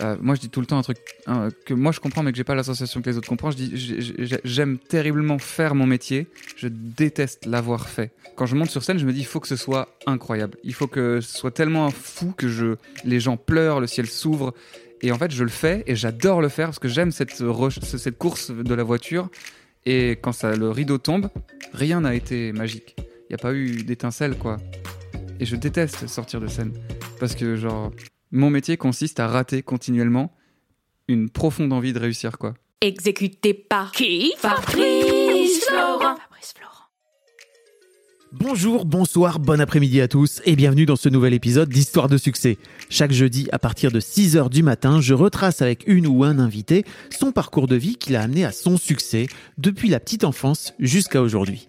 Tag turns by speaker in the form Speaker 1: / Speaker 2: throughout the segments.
Speaker 1: Euh, moi, je dis tout le temps un truc que moi je comprends, mais que j'ai pas l'association que les autres comprennent. Je dis, j'ai- j'ai- j'aime terriblement faire mon métier. Je déteste l'avoir fait. Quand je monte sur scène, je me dis, il faut que ce soit incroyable. Il faut que ce soit tellement fou que je, les gens pleurent, le ciel s'ouvre. Et en fait, je le fais et j'adore le faire parce que j'aime cette, course de la voiture. Et quand le rideau tombe, rien n'a été magique. Il n'y a pas eu d'étincelle, quoi. Et je déteste sortir de scène. Parce que, genre, mon métier consiste à rater continuellement une profonde envie de réussir, quoi.
Speaker 2: Exécuté par qui Fabrice Florent. Fabrice Florent.
Speaker 3: Bonjour, bonsoir, bon après-midi à tous et bienvenue dans ce nouvel épisode d'Histoire de succès. Chaque jeudi à partir de 6h du matin, je retrace avec une ou un invité son parcours de vie qui l'a amené à son succès depuis la petite enfance jusqu'à aujourd'hui.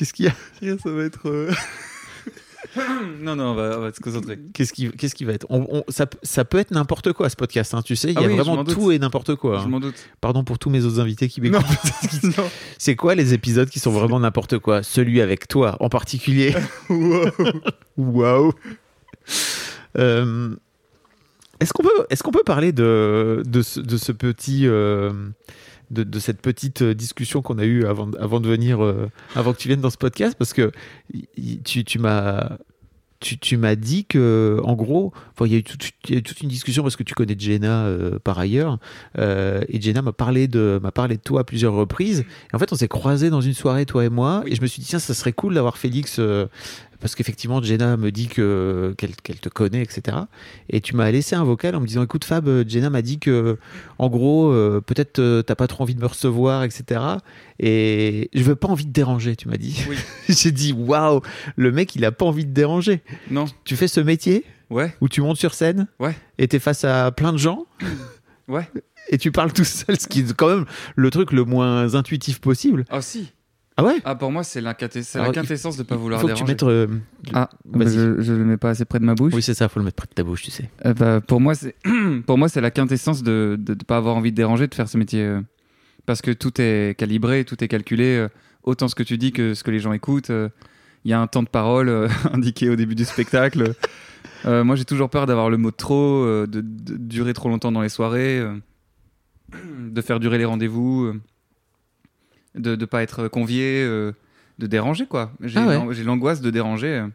Speaker 3: Qu'est-ce qu'il y a
Speaker 1: Ça va être. euh, non, non, on va, on va se concentrer.
Speaker 3: Qu'est-ce qui, qu'est-ce qui va être? On- on- ça, ça peut être n'importe quoi ce podcast, hein, tu sais, il y
Speaker 1: Ah
Speaker 3: a
Speaker 1: oui, je
Speaker 3: vraiment
Speaker 1: doute.
Speaker 3: tout et n'importe quoi.
Speaker 1: Je
Speaker 3: hein.
Speaker 1: m'en doute.
Speaker 3: Pardon pour tous mes autres invités qui
Speaker 1: Non,
Speaker 3: m'écoutent.
Speaker 1: non.
Speaker 3: C'est quoi les épisodes qui sont vraiment n'importe quoi? Celui avec toi en particulier. Waouh. Euh, Est-ce qu'on peut, est-ce qu'on peut parler de, de, ce, de ce petit. euh, de, de cette petite discussion qu'on a eue avant, de- avant de venir, euh, avant que tu viennes dans ce podcast, parce que tu, tu m'as, tu, tu m'as dit que, en gros, il y, a eu toute- il y a eu toute une discussion parce que tu connais Jenna euh, par ailleurs, euh, et Jenna m'a parlé de, m'a parlé de toi à plusieurs reprises. Et en fait, on s'est croisés dans une soirée, toi et moi, et je me suis dit tiens, ça serait cool d'avoir Félix. euh, parce qu'effectivement, Jenna me dit que qu'elle te connaît, etc. Et tu m'as laissé un vocal en me disant écoute Fab, Jenna m'a dit que en gros euh, peut-être euh, t'as pas trop envie de me recevoir, etc. Et je veux pas envie de déranger, tu m'as dit.
Speaker 1: Oui.
Speaker 3: J'ai dit waouh, le mec il a pas envie de déranger.
Speaker 1: Non,
Speaker 3: Tu fais ce métier
Speaker 1: ouais,
Speaker 3: où tu montes sur scène
Speaker 1: Ouais.
Speaker 3: et t'es face à plein de gens
Speaker 1: ouais.
Speaker 3: et tu parles tout seul, ce qui est quand même le truc le moins intuitif possible.
Speaker 1: Ah, si.
Speaker 3: Ah ouais.
Speaker 1: Ah, pour moi, c'est la,
Speaker 3: il-
Speaker 1: quintessence de pas
Speaker 3: Il
Speaker 1: vouloir
Speaker 3: faut que
Speaker 1: déranger.
Speaker 3: tu mettes. euh,
Speaker 1: Ah, bah, je, je le mets pas assez près de ma bouche.
Speaker 3: Oui c'est ça, faut le mettre près de ta bouche, tu sais.
Speaker 1: Euh, bah, pour moi, c'est pour moi, c'est la quintessence de ne pas avoir envie de déranger, de faire ce métier, euh, parce que tout est calibré, tout est calculé, euh, autant ce que tu dis que ce que les gens écoutent. Il y a un temps de parole indiqué au début du spectacle. Moi, j'ai toujours peur d'avoir le mot de trop, de, de durer trop longtemps dans les soirées, de faire durer les rendez-vous, de ne pas être convié, euh, de déranger quoi. J'ai
Speaker 3: Ah ouais.
Speaker 1: j'ai l'angoisse de déranger.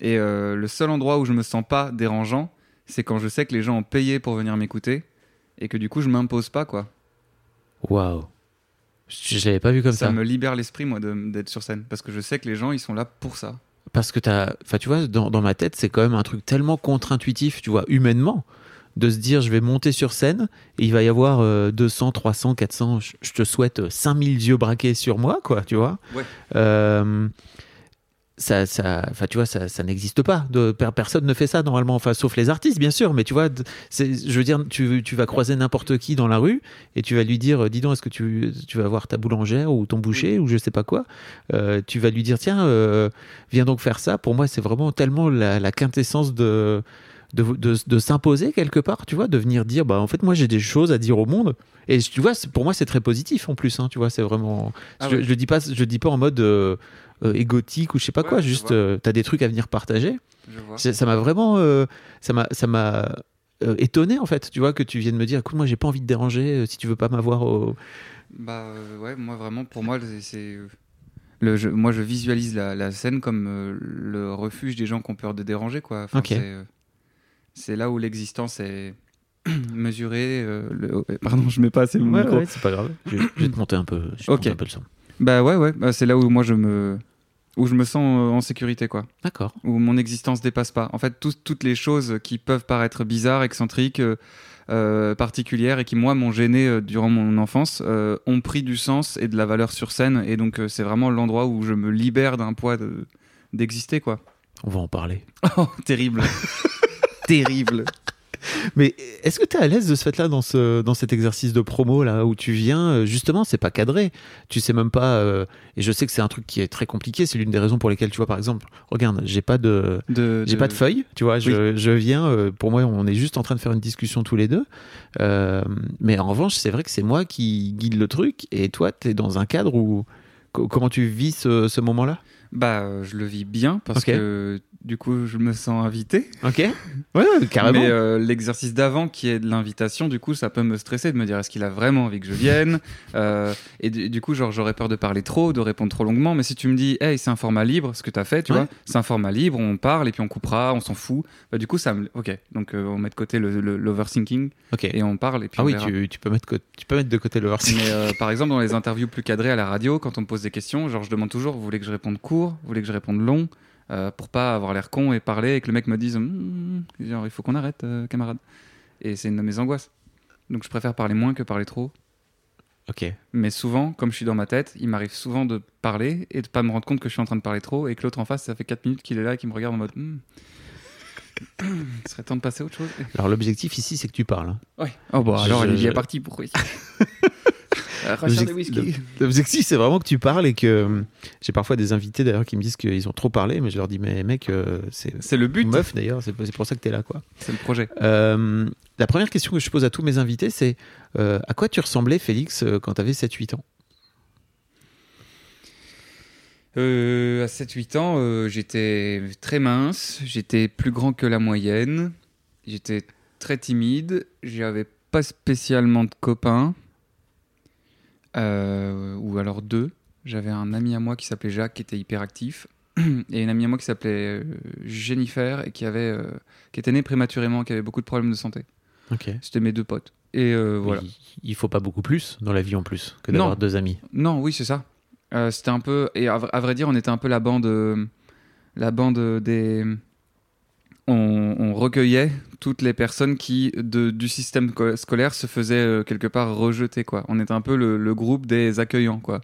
Speaker 1: et euh, le seul endroit où je me sens pas dérangeant, c'est quand je sais que les gens ont payé pour venir m'écouter et que du coup je m'impose pas quoi.
Speaker 3: Waouh. Je, je l'avais pas vu comme
Speaker 1: Ça,
Speaker 3: ça.
Speaker 1: me libère l'esprit moi d'être sur scène parce que je sais que les gens ils sont là pour ça.
Speaker 3: Parce que t'as, enfin, tu vois, dans, dans ma tête, c'est quand même un truc tellement contre-intuitif, tu vois, humainement, de se dire, je vais monter sur scène et il va y avoir euh, 200, 300, 400, je, je te souhaite euh, 5000 yeux braqués sur moi, quoi, tu vois.
Speaker 1: Ouais.
Speaker 3: Euh, ça, ça, tu vois, ça, ça n'existe pas. De, per- personne ne fait ça normalement, enfin, sauf les artistes, bien sûr. Mais tu vois, je veux dire, tu, tu vas croiser n'importe qui dans la rue et tu vas lui dire, euh, dis donc, est-ce que tu, tu vas voir ta boulangère ou ton boucher ou je sais pas quoi. Euh, tu vas lui dire, tiens, euh, viens donc faire ça. Pour moi, c'est vraiment tellement la, la quintessence de de, de, de s'imposer quelque part, tu vois, de venir dire, bah en fait, moi j'ai des choses à dire au monde. Et tu vois, pour moi, c'est très positif en plus, hein, tu vois, c'est vraiment.
Speaker 1: Ah
Speaker 3: je,
Speaker 1: ouais.
Speaker 3: le dis pas, je dis pas en mode euh, euh, égotique ou je sais pas
Speaker 1: Ouais,
Speaker 3: quoi, juste euh, t'as des trucs à venir partager.
Speaker 1: Je
Speaker 3: Ça m'a vraiment, euh, ça m'a, ça m'a étonné en fait, tu vois, que tu viennes me dire, écoute, moi j'ai pas envie de déranger, si tu veux pas m'avoir au.
Speaker 1: Bah ouais, moi vraiment, pour moi, c'est- le, je- moi, je visualise la, la scène comme euh, le refuge des gens qui ont peur de déranger, quoi. Enfin, euh, C'est là où l'existence est mesurée. euh, le- Pardon, je mets pas assez le
Speaker 3: Ouais,
Speaker 1: micro.
Speaker 3: ouais, c'est pas grave. Je, vais- je vais te monter un peu, je vais te un peu le son.
Speaker 1: Bah ouais, ouais. bah, c'est là où moi je me, où je me sens euh, en sécurité, quoi.
Speaker 3: D'accord.
Speaker 1: où mon existence dépasse pas. En fait, tous- toutes les choses qui peuvent paraître bizarres, excentriques, euh, particulières et qui, moi, m'ont gêné euh, durant mon enfance, euh, ont pris du sens et de la valeur sur scène. Et donc, c'est vraiment l'endroit où je me libère d'un poids de- d'exister, quoi.
Speaker 3: On va en parler.
Speaker 1: Oh, terrible. terrible.
Speaker 3: Mais est-ce que tu es à l'aise de ce fait-là dans, ce, dans cet exercice de promo là où tu viens euh, Justement, c'est pas cadré. Tu sais même pas. euh, et je sais que c'est un truc qui est très compliqué. C'est l'une des raisons pour lesquelles tu vois, par exemple, regarde, j'ai pas de.
Speaker 1: De,
Speaker 3: J'ai pas de feuille, tu vois. Je, je viens. euh, pour moi, on est juste en train de faire une discussion tous les deux. Euh, mais en revanche, c'est vrai que c'est moi qui guide le truc. Et toi, tu es dans un cadre où. co- Comment tu vis ce, ce moment-là?
Speaker 1: Bah, euh, je le vis bien parce que du coup, je me sens invité.
Speaker 3: Ok. Ouais, carrément.
Speaker 1: Mais euh, l'exercice d'avant, qui est de l'invitation, du coup, ça peut me stresser de me dire est-ce qu'il a vraiment envie que je vienne Euh, Et du, coup, genre, j'aurais peur de parler trop, de répondre trop longuement. Mais si tu me dis, hey, c'est un format libre, ce que tu as fait, tu
Speaker 3: Ouais.
Speaker 1: vois, c'est un format libre, on parle et puis on coupera, on s'en fout. Bah, du coup, ça me. Ok, donc euh, on met de côté le- le- l'overthinking
Speaker 3: ok.
Speaker 1: et on parle et puis
Speaker 3: Ah
Speaker 1: on
Speaker 3: oui,
Speaker 1: verra.
Speaker 3: tu, tu peux mettre, tu peux mettre de côté le hors
Speaker 1: Mais par exemple, dans les interviews plus cadrées à la radio, quand on me pose des questions, genre je demande toujours, vous voulez que je réponde court, vous voulez que je réponde long, euh, pour pas avoir l'air con et parler et que le mec me dise, Hmm, genre il faut qu'on arrête, euh, camarade. Et c'est une de mes angoisses. Donc je préfère parler moins que parler trop.
Speaker 3: Ok.
Speaker 1: Mais souvent, comme je suis dans ma tête, il m'arrive souvent de parler et de pas me rendre compte que je suis en train de parler trop et que l'autre en face, ça fait 4 minutes qu'il est là et qu'il me regarde en mode, il serait temps de passer à autre chose.
Speaker 3: Alors l'objectif ici, c'est que tu parles. hein.
Speaker 1: Ouais. Oh bah
Speaker 3: Je-
Speaker 1: alors, elle est
Speaker 3: je-
Speaker 1: partie pour des
Speaker 3: L'objectif- c'est vraiment que tu parles et que euh, j'ai parfois des invités d'ailleurs qui me disent qu'ils ont trop parlé, mais je leur dis mais mec, euh, c'est
Speaker 1: C'est le but,
Speaker 3: meuf d'ailleurs, c'est pour ça que t'es là quoi.
Speaker 1: c'est le projet.
Speaker 3: Euh, la première question que je pose à tous mes invités, c'est euh, à quoi tu ressemblais Félix quand t'avais 7-8 ans?
Speaker 1: Euh, à 7-8 ans, euh, j'étais très mince, j'étais plus grand que la moyenne, j'étais très timide, j'avais pas spécialement de copains, ou alors deux. J'avais un ami à moi qui s'appelait Jacques, qui était hyperactif, et une amie à moi qui s'appelait euh, Jennifer, et qui, avait, euh, qui était née prématurément, qui avait beaucoup de problèmes de santé.
Speaker 3: Ok.
Speaker 1: C'était mes deux potes. Et euh, voilà.
Speaker 3: Il, faut pas beaucoup plus dans la vie en plus que d'avoir deux amis.
Speaker 1: Non, oui, c'est ça. Euh, c'était un peu. Et à, vra- à vrai dire, on était un peu la bande. euh, la bande des. On, on recueillait toutes les personnes qui, de, du système co- scolaire, se faisaient euh, quelque part rejeter, quoi. On était un peu le, le groupe des accueillants, quoi.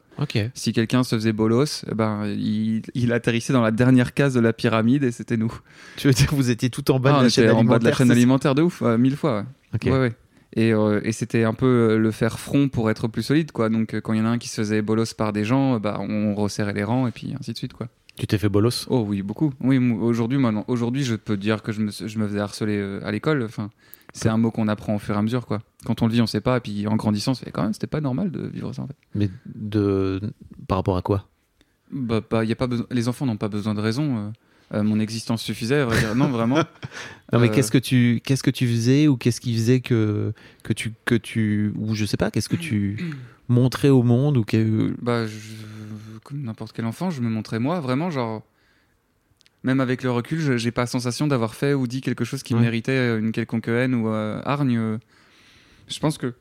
Speaker 1: Si quelqu'un se faisait bolos, eh ben, il, il atterrissait dans la dernière case de la pyramide et c'était nous.
Speaker 3: Tu veux dire que vous étiez tout en bas
Speaker 1: Ah,
Speaker 3: de
Speaker 1: on
Speaker 3: la chaîne
Speaker 1: en bas de la
Speaker 3: alimentaire,
Speaker 1: chaîne alimentaire de ouf, euh, mille fois, ouais.
Speaker 3: Ok.
Speaker 1: Ouais, ouais. Et, euh, et c'était un peu euh, le faire front pour être plus solide, quoi. Donc, quand il y en a un qui se faisait bolos par des gens, bah, on resserrait les rangs et puis ainsi de suite, quoi.
Speaker 3: Tu t'es fait bolos?
Speaker 1: Oh oui, beaucoup. Oui, aujourd'hui, maintenant, aujourd'hui, je peux dire que je me, je me faisais harceler euh, à l'école. Enfin, c'est un mot qu'on apprend au fur et à mesure, quoi. Quand on le vit, on sait pas. Et puis, en grandissant, c'est quand même, c'était pas normal de vivre ça, en fait.
Speaker 3: Mais de par rapport à quoi?
Speaker 1: Bah, bah, y a pas besoin. Les enfants n'ont pas besoin de raison. euh. Euh, mon existence suffisait, à vrai dire. Non, vraiment.
Speaker 3: Non mais
Speaker 1: Euh,
Speaker 3: qu'est-ce que tu qu'est-ce que tu faisais ou qu'est-ce qui faisait que que tu que tu ou je sais pas qu'est-ce que tu montrais au monde ou que
Speaker 1: Bah, je- comme n'importe quel enfant, je me montrais moi, vraiment, genre. Même avec le recul, je- j'ai pas la sensation d'avoir fait ou dit quelque chose qui
Speaker 3: Ouais.
Speaker 1: méritait une quelconque haine ou euh, hargne. euh. Je pense que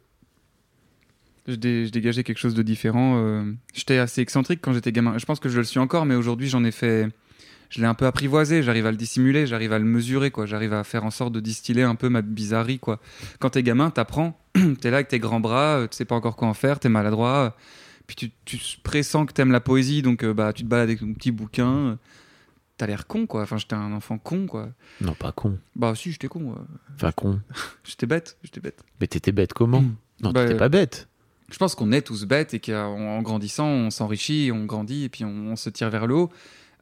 Speaker 1: je, dé- je dégageais quelque chose de différent. euh. J'étais assez excentrique quand j'étais gamin. Je pense que je le suis encore, mais aujourd'hui, j'en ai fait. Je l'ai un peu apprivoisé, j'arrive à le dissimuler, j'arrive à le mesurer, quoi. J'arrive à faire en sorte de distiller un peu ma bizarrerie, quoi. Quand t'es gamin, t'apprends, t'es là avec tes grands bras, euh, tu sais pas encore quoi en faire, t'es maladroit, euh, puis tu, tu pressens que t'aimes la poésie, donc euh, bah tu te balades avec ton petit bouquin. euh, T'as l'air con, quoi. Enfin, j'étais un enfant con, quoi.
Speaker 3: non pas con
Speaker 1: Bah si, j'étais con. euh.
Speaker 3: enfin con
Speaker 1: J'étais bête, j'étais bête.
Speaker 3: mais t'étais bête comment? Non
Speaker 1: Bah,
Speaker 3: t'étais
Speaker 1: euh,
Speaker 3: pas bête
Speaker 1: Je pense qu'on est tous bêtes et qu'en grandissant, on s'enrichit, on grandit et puis on, on se tire vers le haut.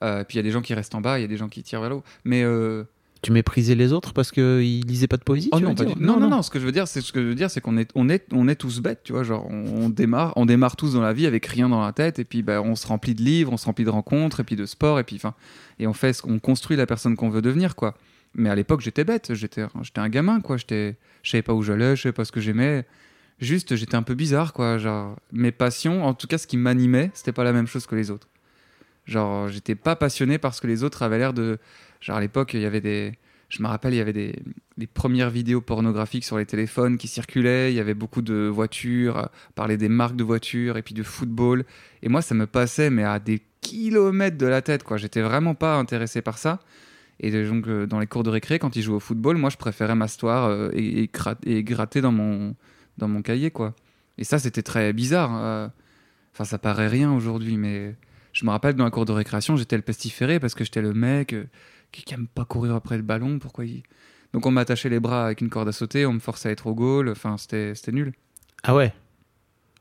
Speaker 1: Euh, puis il y a des gens qui restent en bas, il y a des gens qui tirent vers le haut. Mais euh,
Speaker 3: tu méprisais les autres parce que ils lisaient pas de poésie
Speaker 1: Oh
Speaker 3: tu
Speaker 1: non, pas du- non, non, non, Ce que je veux dire, c'est ce que je veux dire, c'est qu'on est, on est, on est tous bêtes, tu vois. Genre, on, on démarre, on démarre tous dans la vie avec rien dans la tête, et puis bah, on se remplit de livres, on se remplit de rencontres, et puis de sport, et puis enfin, et on fait, ce qu'on construit la personne qu'on veut devenir, quoi. Mais à l'époque, j'étais bête, j'étais, j'étais un gamin, quoi. J'étais, je savais pas où j'allais, je savais pas ce que j'aimais. Juste, j'étais un peu bizarre, quoi. Genre, mes passions, en tout cas, ce qui m'animait, c'était pas la même chose que les autres. Genre, j'étais pas passionné parce que les autres avaient l'air de. Genre, à l'époque, il y avait des. Je me rappelle, il y avait des, des premières vidéos pornographiques sur les téléphones qui circulaient. Il y avait beaucoup de voitures, euh, parler des marques de voitures et puis de football. Et moi, ça me passait, mais à des kilomètres de la tête, quoi. J'étais vraiment pas intéressé par ça. Et donc, euh, dans les cours de récré, quand ils jouaient au football, moi, je préférais m'asseoir euh, et, et, et gratter dans mon, dans mon cahier, quoi. Et ça, c'était très bizarre. Enfin, ça paraît rien aujourd'hui, mais je me rappelle dans la cour de récréation, j'étais le pestiféré parce que j'étais le mec qui qui aime pas courir après le ballon. Pourquoi il... Donc, on m'attachait les bras avec une corde à sauter, on me forçait à être au goal. Enfin, c'était nul.
Speaker 3: Ah ouais?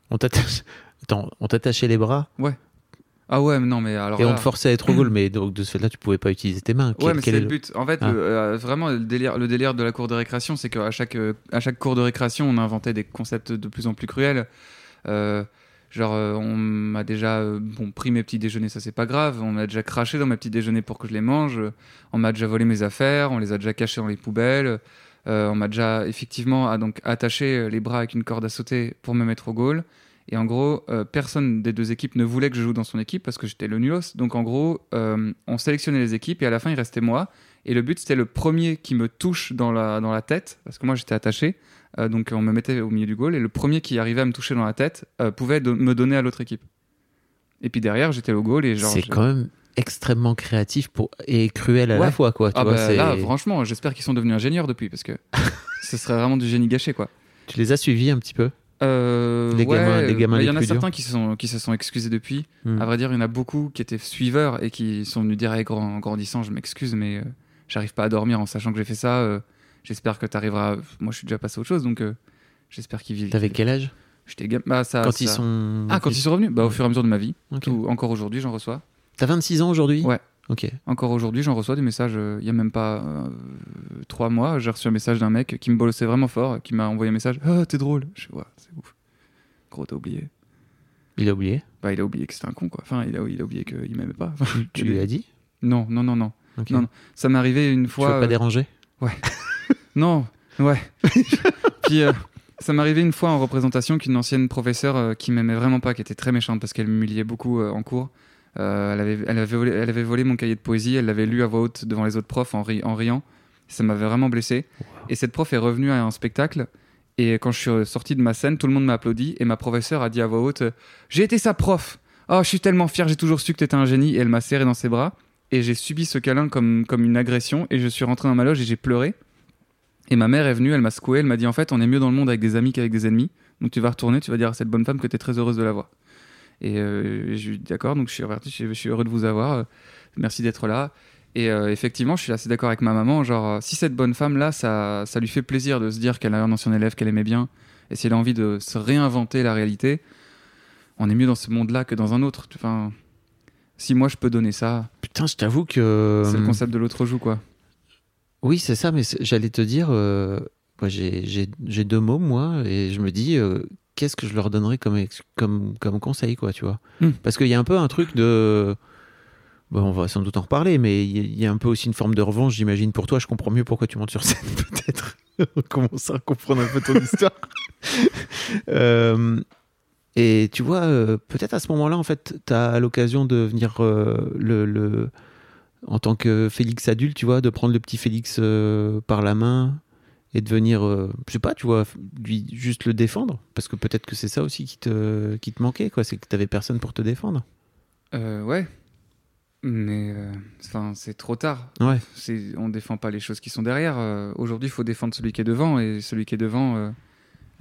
Speaker 3: On t'attache. Attends, on t'attachait les bras?
Speaker 1: Ah ouais, mais non, mais alors.
Speaker 3: et on te forçait à être au goal, mais donc de ce fait-là, tu pouvais pas utiliser tes mains.
Speaker 1: Ouais,
Speaker 3: Quel-
Speaker 1: mais
Speaker 3: quel
Speaker 1: c'est
Speaker 3: est
Speaker 1: le but. En fait,
Speaker 3: Ah.
Speaker 1: le- euh, vraiment, le délire, le délire de la cour de récréation, c'est qu'à chaque, euh, à chaque cours de récréation, on inventait des concepts de plus en plus cruels. Euh, genre, euh, on m'a déjà euh, bon, pris mes petits déjeuners, ça c'est pas grave. On m'a déjà craché dans mes petits déjeuners pour que je les mange. On m'a déjà volé mes affaires. On les a déjà cachés dans les poubelles. Euh, on m'a déjà effectivement ah, donc, attaché les bras avec une corde à sauter pour me mettre au goal. Et en gros, personne des deux équipes ne voulait que je joue dans son équipe parce que j'étais le nulos. Donc en gros, on sélectionnait les équipes et à la fin, il restait moi. Et le but, c'était le premier qui me touche dans la, dans la tête, parce que moi, j'étais attaché. Euh, donc on me mettait au milieu du goal. Et le premier qui arrivait à me toucher dans la tête euh, pouvait do- me donner à l'autre équipe. Et puis derrière, j'étais au goal et genre.
Speaker 3: C'est quand même extrêmement créatif pour... et cruel à la fois, quoi. Tu,
Speaker 1: Ah
Speaker 3: vois,
Speaker 1: bah là, franchement, j'espère qu'ils sont devenus ingénieurs depuis, parce que ce serait vraiment du génie gâché, quoi.
Speaker 3: tu les as suivis un petit peu?
Speaker 1: Euh,
Speaker 3: Les
Speaker 1: ouais,
Speaker 3: gamins- les gamins
Speaker 1: bah, Il y
Speaker 3: les
Speaker 1: en a certains qui se, sont, qui se sont excusés depuis.
Speaker 3: Hmm.
Speaker 1: À vrai dire, il y en a beaucoup qui étaient suiveurs et qui sont venus dire hey, grand- en grandissant, je m'excuse, mais euh, j'arrive pas à dormir en sachant que j'ai fait ça. euh, j'espère que tu arriveras. Moi, je suis déjà passé à autre chose, donc euh, j'espère qu'ils vivent.
Speaker 3: T'avais quel âge?
Speaker 1: J'étais bah, ça,
Speaker 3: Quand
Speaker 1: ça-
Speaker 3: ils sont.
Speaker 1: Ah, quand ils sont revenus bah, Au fur et à mesure de ma vie.
Speaker 3: Ok.
Speaker 1: Tout- encore aujourd'hui, j'en reçois.
Speaker 3: T'as 26 ans aujourd'hui?
Speaker 1: Ouais.
Speaker 3: Ok.
Speaker 1: Encore aujourd'hui, j'en reçois des messages. euh, Il y a même pas euh, trois mois, j'ai reçu un message d'un mec qui me bolossait vraiment fort, qui m'a envoyé un message. Ah, t'es drôle. Je ouais, c'est ouf. Gros, t'as oublié.
Speaker 3: Il a oublié?
Speaker 1: Bah, il a oublié que c'était un con, quoi. Enfin, il a, il a oublié qu'il m'aimait pas.
Speaker 3: Tu lui as dit?
Speaker 1: Non, non, non, non. Non, non. Ça m'est arrivé une
Speaker 3: Tu
Speaker 1: fois.
Speaker 3: veux pas
Speaker 1: euh,
Speaker 3: déranger
Speaker 1: Non, ouais. Puis euh, ça m'est arrivé une fois en représentation qu'une ancienne professeure euh, qui m'aimait vraiment pas, qui était très méchante parce qu'elle m'humiliait beaucoup euh, en cours. euh, elle, avait, elle, avait volé, elle avait volé mon cahier de poésie, elle l'avait lu à voix haute devant les autres profs en, ri- en riant. Ça m'avait vraiment blessé. Et cette prof est revenue à un spectacle. Et quand je suis sorti de ma scène, tout le monde m'a applaudi. Et ma professeure a dit à voix haute J'ai été sa prof Oh, je suis tellement fier, j'ai toujours su que t'étais un génie. Et elle m'a serré dans ses bras. Et j'ai subi ce câlin comme, comme une agression. Et je suis rentré dans ma loge et j'ai pleuré. Et ma mère est venue, elle m'a secoué, elle m'a dit en fait, on est mieux dans le monde avec des amis qu'avec des ennemis. Donc tu vas retourner, tu vas dire à cette bonne femme que tu es très heureuse de la voir. Et euh, je lui ai dit d'accord, donc je suis je suis, heureux de vous avoir. euh, merci d'être là. Et euh, effectivement, je suis assez d'accord avec ma maman. Genre, si cette bonne femme-là, ça, ça lui fait plaisir de se dire qu'elle a un ancien élève qu'elle aimait bien, et si elle a envie de se réinventer la réalité, on est mieux dans ce monde-là que dans un autre. Enfin, si moi je peux donner ça,
Speaker 3: Putain, je t'avoue que.
Speaker 1: c'est le concept de l'autre joue, quoi.
Speaker 3: Oui, c'est ça, mais j'allais te dire, euh, j'ai deux mots, moi, et je me dis, euh, qu'est-ce que je leur donnerais comme, comme, comme conseil, quoi, tu vois
Speaker 1: Hmm.
Speaker 3: Parce qu'il y a un peu un truc de. Bon, on va sans doute en reparler, mais il y a- il y, a un peu aussi une forme de revanche, j'imagine, pour toi. Je comprends mieux pourquoi tu montes sur scène, peut-être. on commence à comprendre un peu ton histoire. Euh, et tu vois, euh, peut-être à ce moment-là, en fait, tu as l'occasion de venir euh, le, le- en tant que Félix adulte, tu vois, de prendre le petit Félix euh, par la main et de venir, je sais pas, tu vois, lui juste le défendre. Parce que peut-être que c'est ça aussi qui te, qui te manquait, quoi. C'est que t'avais personne pour te défendre.
Speaker 1: Euh, ouais. Mais enfin, c'est trop tard.
Speaker 3: Ouais.
Speaker 1: On défend pas les choses qui sont derrière. Aujourd'hui, il faut défendre celui qui est devant. Et celui qui est devant,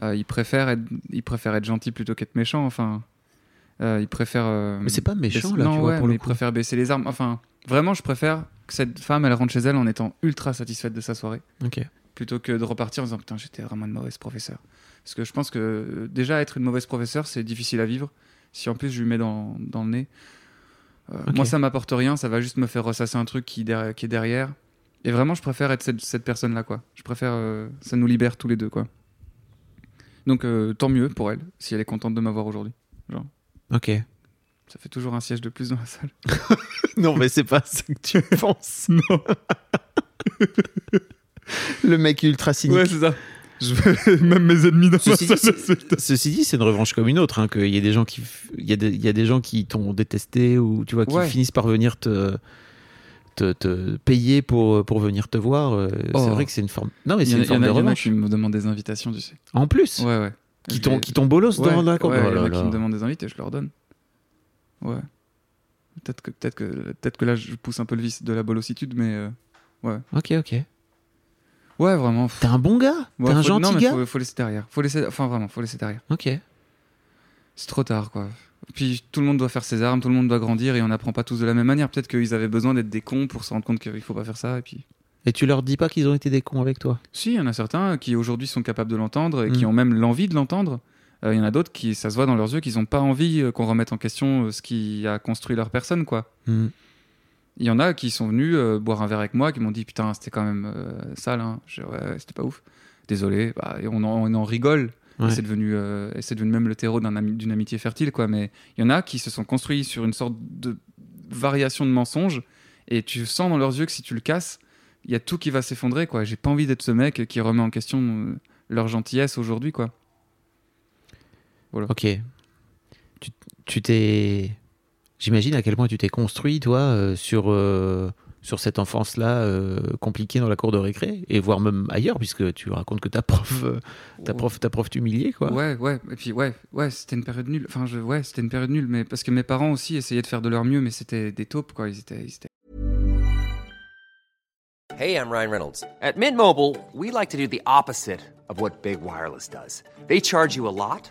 Speaker 1: euh, il, préfère être, il préfère être gentil plutôt qu'être méchant. Enfin, euh, il préfère. euh,
Speaker 3: Mais c'est pas méchant, là,
Speaker 1: non,
Speaker 3: tu vois,
Speaker 1: ouais,
Speaker 3: pour
Speaker 1: mais
Speaker 3: le
Speaker 1: il
Speaker 3: coup.
Speaker 1: préfère baisser les armes. Enfin, vraiment, je préfère que cette femme, elle rentre chez elle en étant ultra satisfaite de sa soirée.
Speaker 3: Ok.
Speaker 1: Plutôt que de repartir en disant Putain, j'étais vraiment une mauvaise professeure. Parce que je pense que euh, déjà, être une mauvaise professeure, c'est difficile à vivre. Si en plus je lui mets dans, dans le nez. Euh. Moi, ça m'apporte rien, ça va juste me faire ressasser un truc qui est derrière. Et vraiment, je préfère être cette, cette personne-là, quoi. Je préfère. euh, ça nous libère tous les deux, quoi. Donc, euh, tant mieux pour elle, si elle est contente de m'avoir aujourd'hui.
Speaker 3: Ok.
Speaker 1: Ça fait toujours un siège de plus dans la salle.
Speaker 3: non, mais c'est pas ça que tu penses. Non. le mec ultra cynique.
Speaker 1: c'est ça. Je- Même mes ennemis dans ma
Speaker 3: Ceci dit,
Speaker 1: salle
Speaker 3: c'est- ceci dit, c'est une revanche comme une autre. Hein, qu'il y ait des gens qui, il y a des, il y a des gens qui t'ont détesté ou tu vois qui
Speaker 1: Ouais.
Speaker 3: finissent par venir te, te, te payer pour pour venir te voir. euh, C'est
Speaker 1: Oh.
Speaker 3: vrai que c'est une forme. Non, mais c'est une forme de
Speaker 1: il y en a
Speaker 3: revanche.
Speaker 1: qui me demandent des invitations, tu sais.
Speaker 3: En plus,
Speaker 1: Ouais, ouais.
Speaker 3: qui t'ont bolos
Speaker 1: Ouais,
Speaker 3: dans la
Speaker 1: ouais,
Speaker 3: Oh là
Speaker 1: qui me demandent des invités, je leur donne. Ouais. Peut-être que, peut-être que, peut-être que là, je pousse un peu le vice de la bolossitude, mais euh,
Speaker 3: Ok, ok.
Speaker 1: ouais, vraiment.
Speaker 3: T'es un bon gars?
Speaker 1: ouais,
Speaker 3: T'es un
Speaker 1: faut-
Speaker 3: gentil
Speaker 1: non, mais
Speaker 3: gars?
Speaker 1: Faut, faut laisser derrière. Faut laisser, enfin vraiment, faut laisser derrière.
Speaker 3: Ok.
Speaker 1: C'est trop tard, quoi. Puis tout le monde doit faire ses armes, tout le monde doit grandir et on n'apprend pas tous de la même manière. Peut-être qu'ils avaient besoin d'être des cons pour se rendre compte qu'il faut pas faire ça. Et puis,
Speaker 3: Et tu leur dis pas qu'ils ont été des cons avec toi?
Speaker 1: si, il y en a certains qui aujourd'hui sont capables de l'entendre et qui
Speaker 3: Mm.
Speaker 1: ont même l'envie de l'entendre. Euh, Il y en a d'autres qui, ça se voit dans leurs yeux, qu'ils n'ont pas envie euh, qu'on remette en question euh, ce qui a construit leur personne, quoi.
Speaker 3: Hmm.
Speaker 1: Il y en a qui sont venus euh, boire un verre avec moi, qui m'ont dit putain c'était quand même euh, sale, hein. Je ouais, ouais, c'était pas ouf. Désolé, Bah, et on, en, on en rigole. Et
Speaker 3: Ouais.
Speaker 1: C'est devenu, euh, et c'est devenu même le terreau d'un ami- d'une amitié fertile, quoi. Mais il y en a qui se sont construits sur une sorte de variation de mensonge, et tu sens dans leurs yeux que si tu le casses, il y a tout qui va s'effondrer, quoi. J'ai pas envie d'être ce mec qui remet en question euh, leur gentillesse aujourd'hui, quoi.
Speaker 3: Ok. Tu- Tu t'es. J'imagine à quel point tu t'es construit, toi, euh, sur, euh, sur cette enfance-là euh, compliquée dans la cour de récré, et voire même ailleurs, puisque tu racontes que ta prof, euh, ta prof, ta prof t'humiliait, quoi.
Speaker 1: Ouais, ouais, et puis ouais, ouais, c'était une période nulle. Enfin, je, ouais, c'était une période nulle, mais parce que mes parents aussi essayaient de faire de leur mieux, mais c'était des taupes, quoi. Ils étaient, ils étaient
Speaker 4: Hey, I'm Ryan Reynolds. At Mint Mobile, we like to do the opposite of what Big Wireless does. They charge you a lot,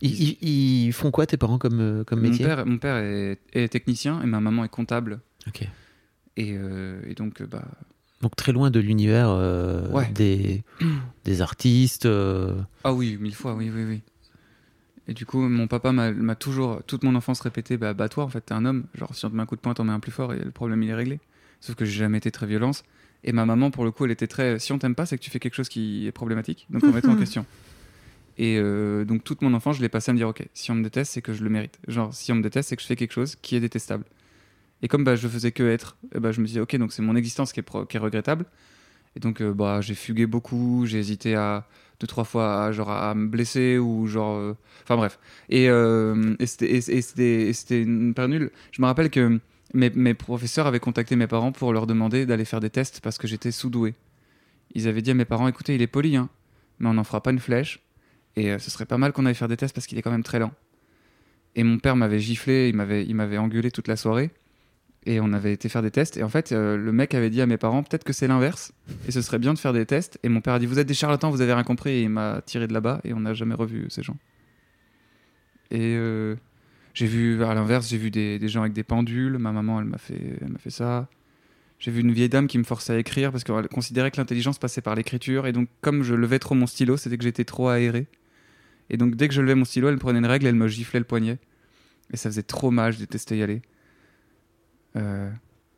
Speaker 3: Ils, ils- ils font quoi, tes parents, comme, euh, comme
Speaker 1: Mon
Speaker 3: métier
Speaker 1: père, mon père est, est technicien et ma maman est comptable.
Speaker 3: Ok.
Speaker 1: Et, euh, et donc, euh, bah,
Speaker 3: Donc très loin de l'univers euh,
Speaker 1: Ouais.
Speaker 3: des, des artistes. euh,
Speaker 1: ah oui, mille fois, oui, oui, oui. Et du coup, mon papa m'a toujours, toute mon enfance répété, bah, bats-toi, en fait, t'es un homme. Genre, si on te met un coup de poing, t'en mets un plus fort et le problème, il est réglé. Sauf que j'ai jamais été très violence. Et ma maman, pour le coup, elle était très. Si on t'aime pas, c'est que tu fais quelque chose qui est problématique. Donc, remets-toi en question. Et euh, donc, toute mon enfance, je l'ai passé à me dire, ok, si on me déteste, c'est que je le mérite. Genre, si on me déteste, c'est que je fais quelque chose qui est détestable. Et comme bah, je faisais que être, bah, je me disais, ok, donc c'est mon existence qui est, regrettable. Et donc, euh, bah, j'ai fugué beaucoup, j'ai hésité à deux, trois fois à, genre, à me blesser ou genre. euh, Enfin, bref. Et, et c'était- une période nulle. Je me rappelle que mes, mes professeurs avaient contacté mes parents pour leur demander d'aller faire des tests parce que j'étais sous-doué. Ils avaient dit à mes parents écoutez, il est poli, hein, mais on n'en fera pas une flèche. Et euh, ce serait pas mal qu'on aille faire des tests parce qu'il est quand même très lent. Et mon père m'avait giflé, il m'avait, il m'avait engueulé toute la soirée. Et on avait été faire des tests. Et en fait, euh, le mec avait dit à mes parents peut-être que c'est l'inverse. Et ce serait bien de faire des tests. Et mon père a dit vous êtes des charlatans, vous avez rien compris. Et il m'a tiré de là-bas. Et on n'a jamais revu ces gens. Et euh, j'ai vu, à l'inverse, j'ai vu des, des gens avec des pendules. Ma maman, elle m'a fait, elle m'a fait ça. J'ai vu une vieille dame qui me forçait à écrire parce qu'elle considérait que l'intelligence passait par l'écriture. Et donc, comme je levais trop mon stylo, c'était que j'étais trop aéré. Et donc, dès que je levais mon stylo, elle me prenait une règle elle me giflait le poignet. Et ça faisait trop mal, je détestais y aller. Euh,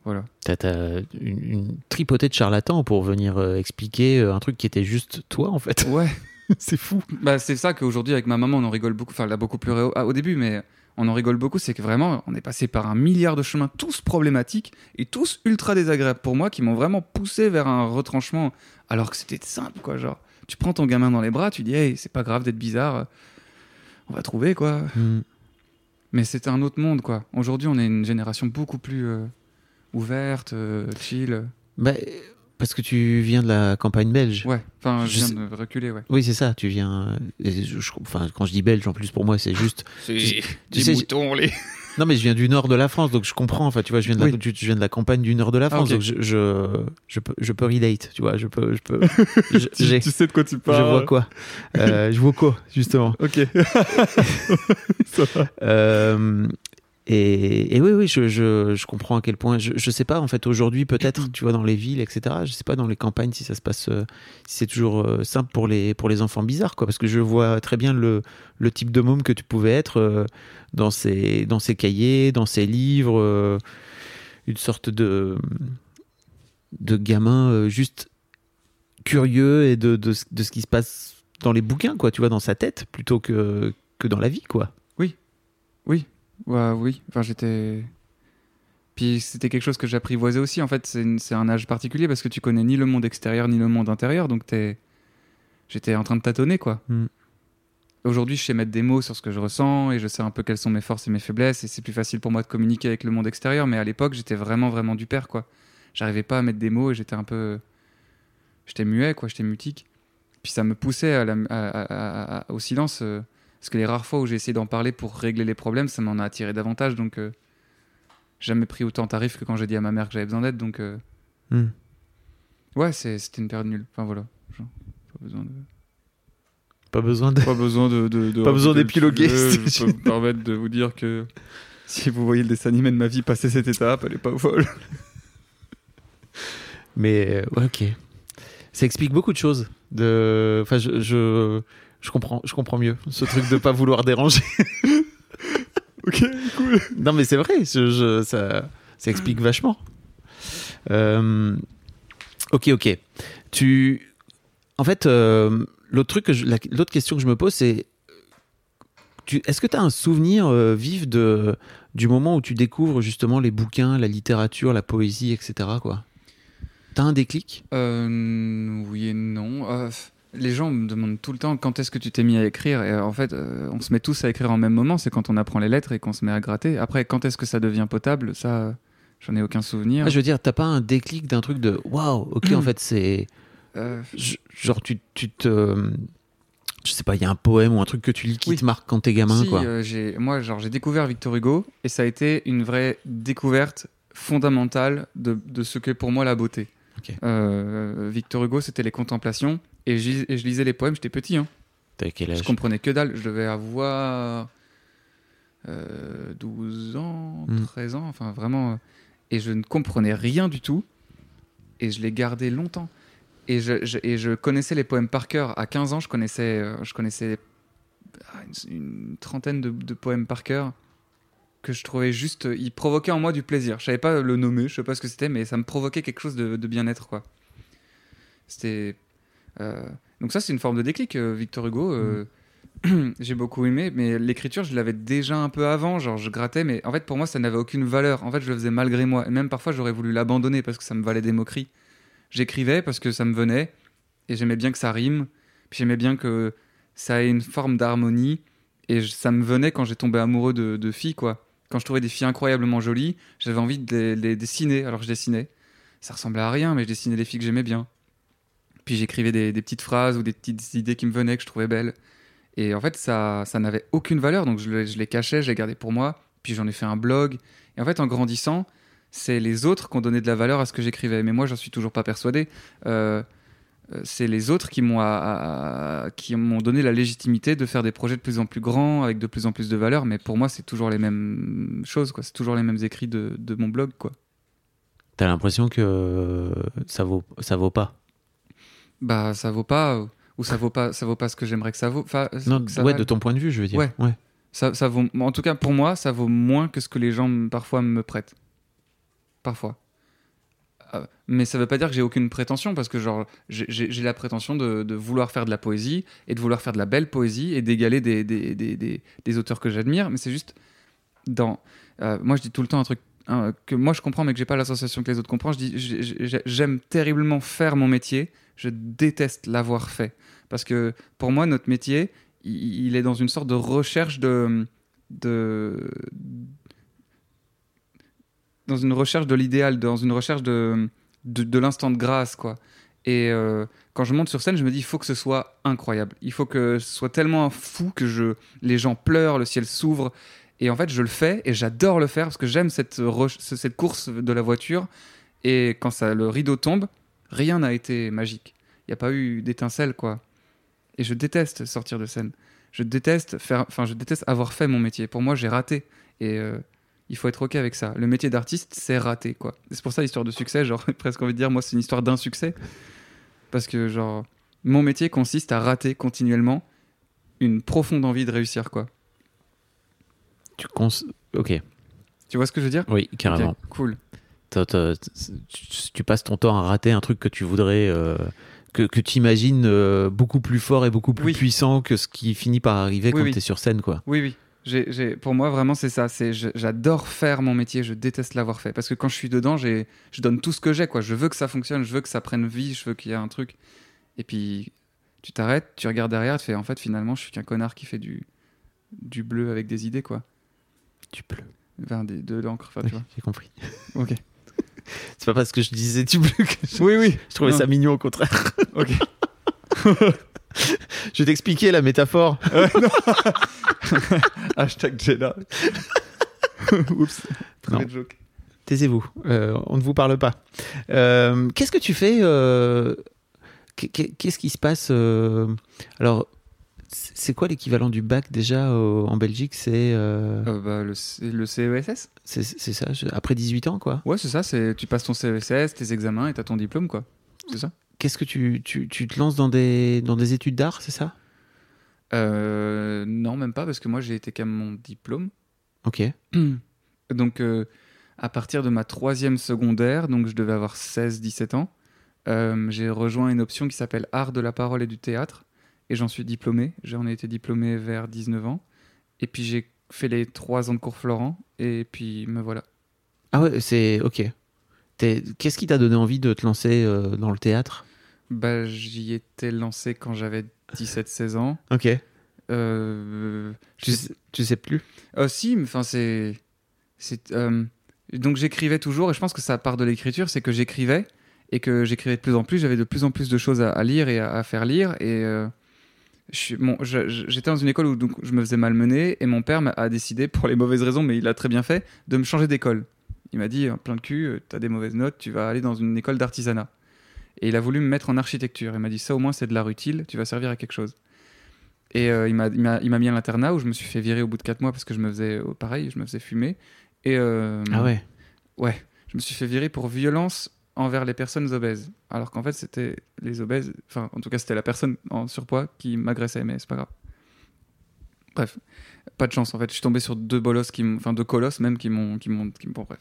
Speaker 1: voilà.
Speaker 3: T'as une, une tripotée de charlatans pour venir euh, expliquer euh, un truc qui était juste toi, en fait.
Speaker 1: Ouais.
Speaker 3: c'est fou.
Speaker 1: Bah, c'est ça qu'aujourd'hui, avec ma maman, on en rigole beaucoup. Enfin, elle a beaucoup pleuré au, ah, au début, mais on en rigole beaucoup. C'est que vraiment, on est passé par un milliard de chemins, tous problématiques et tous ultra désagréables pour moi, qui m'ont vraiment poussé vers un retranchement, alors que c'était simple, quoi. Genre, tu prends ton gamin dans les bras, tu dis, hey, c'est pas grave d'être bizarre, on va trouver, quoi.
Speaker 3: Hmm.
Speaker 1: Mais c'était un autre monde, quoi. Aujourd'hui, on est une génération beaucoup plus euh, ouverte, euh, chill.
Speaker 3: Bah, parce que tu viens de la campagne belge.
Speaker 1: Ouais, enfin, je
Speaker 3: Je
Speaker 1: viens
Speaker 3: sais-
Speaker 1: de reculer, ouais.
Speaker 3: Oui, c'est ça. Tu viens. euh, et je- je- enfin, quand je dis belge, en plus pour moi, c'est juste.
Speaker 1: C'est
Speaker 3: tu sais,
Speaker 1: moutons, les.
Speaker 3: Non, mais je viens du nord de la France, donc je comprends. Enfin, tu vois, je viens de la,
Speaker 1: Oui.
Speaker 3: tu- viens de la campagne du nord de la
Speaker 1: Ah,
Speaker 3: France, donc je, je, je peux, je peux relate. Tu vois, je peux, je peux. je- j'ai-
Speaker 1: sais de quoi tu
Speaker 3: je vois quoi Euh, Je vois quoi, justement
Speaker 1: Ok.
Speaker 3: Euh, Et, et oui, oui, je, je, je comprends à quel point. Je, je sais pas, en fait, aujourd'hui, peut-être, tu vois, dans les villes, etc. Je sais pas dans les campagnes si ça se passe, euh, si c'est toujours euh, simple pour les, pour les enfants bizarres, quoi. Parce que je vois très bien le, le type de môme que tu pouvais être euh, dans, ces, dans ces cahiers, dans ces livres. une sorte de, de gamin juste curieux et de, de, ce- de ce qui se passe dans les bouquins, quoi, tu vois, dans sa tête, plutôt que, que dans la vie, quoi.
Speaker 1: Ouais, oui. Enfin, j'étais. Puis c'était quelque chose que j'apprivoisais aussi. En fait, c'est une- un âge particulier parce que tu connais ni le monde extérieur ni le monde intérieur. Donc t'es. J'étais en train de tâtonner, quoi.
Speaker 3: Mm.
Speaker 1: Aujourd'hui, je sais mettre des mots sur ce que je ressens et je sais un peu quelles sont mes forces et mes faiblesses. Et c'est plus facile pour moi de communiquer avec le monde extérieur. Mais à l'époque, j'étais vraiment, vraiment du père, quoi. J'arrivais pas à mettre des mots et j'étais un peu. J'étais muet, quoi. J'étais mutique. Puis ça me poussait à la- à- à- à- à- au silence. euh, parce que les rares fois où j'ai essayé d'en parler pour régler les problèmes, ça m'en a attiré davantage. Donc, euh, jamais pris autant tarif que quand j'ai dit à ma mère que j'avais besoin d'aide. Donc, euh,
Speaker 3: Hmm.
Speaker 1: ouais, c'était une période nulle. Enfin, voilà. Genre, pas besoin de.
Speaker 3: Pas besoin de.
Speaker 1: Pas besoin de. de- de
Speaker 3: Pas d'épiloguer,
Speaker 1: Je peux me permettre de vous dire que si vous voyez le dessin animé de ma vie passer cette étape, elle est pas folle.
Speaker 3: Mais euh, ouais, ok. Ça explique beaucoup de choses. De... Enfin, je, je, je, comprends, je comprends mieux ce truc de pas vouloir déranger.
Speaker 1: ok, cool.
Speaker 3: non, mais c'est vrai, je, je- ça, ça explique vachement. Euh, ok, ok. Tu. En fait, euh, l'autre truc que je- la- l'autre question que je me pose, c'est. tu- Est-ce que tu as un souvenir euh, vif de, du moment où tu découvres justement les bouquins, la littérature, la poésie, etc. quoi? T'as un déclic?
Speaker 1: Euh, oui et non. Euh, les gens me demandent tout le temps quand est-ce que tu t'es mis à écrire. Et en fait, euh, on se met tous à écrire en même moment. C'est quand on apprend les lettres et qu'on se met à gratter. Après, quand est-ce que ça devient potable? Ça, j'en ai aucun souvenir.
Speaker 3: Ah, Je veux dire, t'as pas un déclic d'un truc de waouh, ok, en fait, c'est.
Speaker 1: Euh,
Speaker 3: Genre, tu, tu te. Je sais pas, il y a un poème ou un truc que tu lis qui
Speaker 1: Oui.
Speaker 3: te marque quand t'es gamin,
Speaker 1: si,
Speaker 3: quoi.
Speaker 1: euh, j'ai- moi, genre, j'ai découvert Victor Hugo et ça a été une vraie découverte fondamentale de, de ce qu'est pour moi la beauté. Euh, Victor Hugo, c'était les contemplations et, je lisais les poèmes. J'étais petit, hein.
Speaker 3: T'as quel âge?
Speaker 1: Je comprenais que dalle. Je devais avoir euh, 12 ans,
Speaker 3: Mm.
Speaker 1: 13 ans, enfin vraiment. euh, Et je ne comprenais rien du tout. Et je l'ai gardé longtemps. Et je, je- et je connaissais les poèmes par cœur. À 15 ans, je connaissais, euh, je connaissais ah, une, une trentaine de, de poèmes par cœur que je trouvais juste. euh, Ils provoquaient en moi du plaisir. Je savais pas le nommer, je sais pas ce que c'était, mais ça me provoquait quelque chose de, de bien-être, quoi. C'était. Euh, donc ça, c'est une forme de déclic, euh, Victor Hugo. euh, j'ai beaucoup aimé, mais l'écriture, je l'avais déjà un peu avant. Genre, je grattais, mais en fait, pour moi, ça n'avait aucune valeur. En fait, je le faisais malgré moi. Et même parfois, j'aurais voulu l'abandonner parce que ça me valait des moqueries. J'écrivais parce que ça me venait et j'aimais bien que ça rime. Puis j'aimais bien que ça ait une forme d'harmonie. Et je- ça me venait quand j'ai tombé amoureux de, de filles, quoi. Quand je trouvais des filles incroyablement jolies, j'avais envie de les, les dessiner. Alors je dessinais. Ça ressemblait à rien, mais je dessinais les filles que j'aimais bien. Puis j'écrivais des, petites phrases ou des petites idées qui me venaient, que je trouvais belles. Et en fait, ça, ça n'avait aucune valeur, donc je, le- je les cachais, je les gardais pour moi. Puis j'en ai fait un blog. Et en fait, en grandissant, c'est les autres qui ont donné de la valeur à ce que j'écrivais. Mais moi, j'en suis toujours pas persuadé. Euh, euh, c'est les autres qui m'ont, qui m'ont donné la légitimité de faire des projets de plus en plus grands, avec de plus en plus de valeur. Mais pour moi, c'est toujours les mêmes choses, quoi. C'est toujours les mêmes écrits de, de mon blog, quoi.
Speaker 3: T'as l'impression que ça vaut, ça vaut pas?
Speaker 1: Bah, ça vaut pas, ou ça vaut pas, ça vaut pas ce que j'aimerais que ça vaut. Enfin,
Speaker 3: Non,
Speaker 1: que ça
Speaker 3: ouais, de ton point de vue, je veux dire.
Speaker 1: Ouais. Ça, ça vaut, en tout cas pour moi, ça vaut moins que ce que les gens parfois me prêtent. Parfois. Euh, mais ça veut pas dire que j'ai aucune prétention, parce que genre j'ai- la prétention de, de vouloir faire de la poésie et de vouloir faire de la belle poésie et d'égaler des, des, des, des- des auteurs que j'admire. Mais c'est juste dans. euh, moi, je dis tout le temps un truc hein, que moi je comprends, mais que j'ai pas l'association que les autres comprennent. Je dis j'ai- j'ai- j'aime terriblement faire mon métier. Je déteste l'avoir fait, parce que pour moi, notre métier, il, est dans une sorte de recherche de, dans une recherche de l'idéal, dans une recherche de, de, l'instant de grâce, quoi. Et euh, quand je monte sur scène, je me dis, il faut que ce soit incroyable. Il faut que ce soit tellement fou que je, les gens pleurent, le ciel s'ouvre. Et en fait, je le fais et j'adore le faire parce que j'aime cette, cette course de la voiture. Et quand ça, le rideau tombe, rien n'a été magique. Il n'y a pas eu d'étincelle, quoi. Et je déteste sortir de scène. Je déteste faire, enfin, je déteste avoir fait mon métier. Pour moi, j'ai raté. Et euh, Il faut être OK avec ça. Le métier d'artiste, c'est raté, quoi. C'est pour ça l'histoire de succès, genre, presque envie de dire, moi, c'est une histoire d'insuccès. Parce que, genre, mon métier consiste à rater continuellement une profonde envie de réussir, quoi.
Speaker 3: Tu cons... Ok,
Speaker 1: Tu vois ce que je veux dire?
Speaker 3: Oui, carrément.
Speaker 1: Cool.
Speaker 3: Tu, tu passes ton temps à rater un truc que tu voudrais, euh, que, que tu imagines euh, beaucoup plus fort et beaucoup plus
Speaker 1: Oui.
Speaker 3: puissant que ce qui finit par arriver
Speaker 1: Oui,
Speaker 3: quand
Speaker 1: oui.
Speaker 3: tu es sur scène, quoi.
Speaker 1: Oui, oui. Pour moi, vraiment, c'est ça. C'est, j'adore faire mon métier. Je déteste l'avoir fait. Parce que quand je suis dedans, je donne tout ce que j'ai. Quoi. Je veux que ça fonctionne. Je veux que ça prenne vie. Je veux qu'il y ait un truc. Et puis, tu t'arrêtes, tu regardes derrière, tu fais en fait, finalement, je suis qu'un connard qui fait du, du bleu avec des idées, quoi.
Speaker 3: Tu peux.
Speaker 1: Enfin, des, de l'encre. Enfin,
Speaker 3: Oui,
Speaker 1: tu vois.
Speaker 3: j'ai compris.
Speaker 1: Ok.
Speaker 3: C'est pas parce que je disais tu peux que je,
Speaker 1: Oui, oui.
Speaker 3: je trouvais
Speaker 1: Non.
Speaker 3: ça mignon au contraire.
Speaker 1: Ok.
Speaker 3: Je vais t'expliquer la métaphore.
Speaker 1: Hashtag Jenna. Oups. Très joke.
Speaker 3: Taisez-vous, euh, on ne vous parle pas. Euh, Qu'est-ce que tu fais euh, qu'est- qu'est- Qu'est-ce qui se passe euh, Alors, c'est quoi l'équivalent du bac déjà au- en Belgique C'est euh,
Speaker 1: Euh, bah, le, le CESS
Speaker 3: c'est ça, après 18 ans, quoi.
Speaker 1: Ouais, c'est ça. Tu passes ton CESS, tes examens et t'as ton diplôme, quoi. C'est ça
Speaker 3: Qu'est-ce que tu, tu, tu te lances dans des, dans des études d'art, c'est ça?
Speaker 1: Euh, non, même pas, parce que moi j'ai été qu'à mon diplôme.
Speaker 3: Ok.
Speaker 1: Donc, euh, à partir de ma troisième secondaire, donc je devais avoir 16-17 ans, euh, j'ai rejoint une option qui s'appelle Art de la parole et du théâtre, et j'en suis diplômé. J'en ai été diplômé vers 19 ans, et puis j'ai fait les trois ans de cours Florent, et puis me voilà.
Speaker 3: Ah ouais, c'est ok. Qu'est-ce qui t'a donné envie de te lancer euh, dans le théâtre?
Speaker 1: Bah, j'y étais lancé quand j'avais 17-16 ans.
Speaker 3: Ok.
Speaker 1: Euh,
Speaker 3: Tu, sais- tu sais plus?
Speaker 1: Euh, si, mais enfin c'est, c'est euh, donc j'écrivais toujours et je pense que ça part de l'écriture, c'est que j'écrivais et que j'écrivais de plus en plus, j'avais de plus en plus de choses à, à lire et à, à faire lire et euh, bon, j'étais dans une école où donc je me faisais malmener et mon père m'a- a décidé pour les mauvaises raisons, mais il a très bien fait, de me changer d'école. Il m'a dit plein de cul, euh, t'as des mauvaises notes, tu vas aller dans une école d'artisanat. Et il a voulu me mettre en architecture. Il m'a dit ça au moins c'est de l'art utile, tu vas servir à quelque chose. Et euh, il m'a- mis à l'internat où je me suis fait virer au bout de 4 mois parce que je me faisais euh, pareil, je me faisais fumer. Et euh,
Speaker 3: Ah ouais.
Speaker 1: ouais, je me suis fait virer pour violence envers les personnes obèses. Alors qu'en fait c'était les obèses, enfin en tout cas c'était la personne en surpoids qui m'agressait, mais c'est pas grave. Bref, pas de chance en fait. Je suis tombé sur deux bolosses qui, enfin deux colosses même qui m'ont, qui m'ont, qui bon, bref.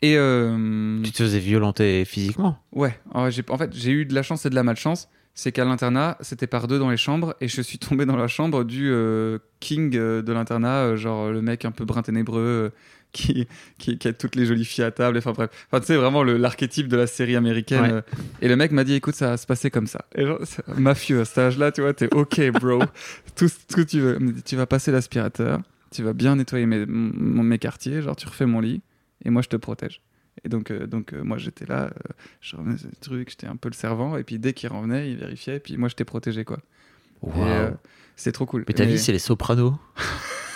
Speaker 1: Et euh,
Speaker 3: Tu te faisais violenter physiquement?
Speaker 1: Ouais, en fait, j'ai eu de la chance et de la malchance. C'est qu'à l'internat, c'était par deux dans les chambres, et je suis tombé dans la chambre du euh, king euh, de l'internat, genre le mec un peu brun ténébreux, qui, qui, qui a toutes les jolies filles à table, enfin bref. Enfin, tu sais, vraiment le- l'archétype de la série américaine.
Speaker 3: Ouais.
Speaker 1: euh, et le mec m'a dit, écoute, ça va se passer comme ça. Et genre, mafieux à cet âge-là, tu vois, t'es ok, bro. tout ce que tu veux. Tu vas passer l'aspirateur, tu vas bien nettoyer mes, quartiers, genre tu refais mon lit, et moi je te protège. Et donc, euh, donc euh, moi j'étais là, euh, je revenais ce truc, j'étais un peu le servant, et puis dès qu'il revenait, il vérifiait, et puis moi je t'ai protégé quoi. Euh, c'est trop cool.
Speaker 3: Mais ta vie, c'est les sopranos?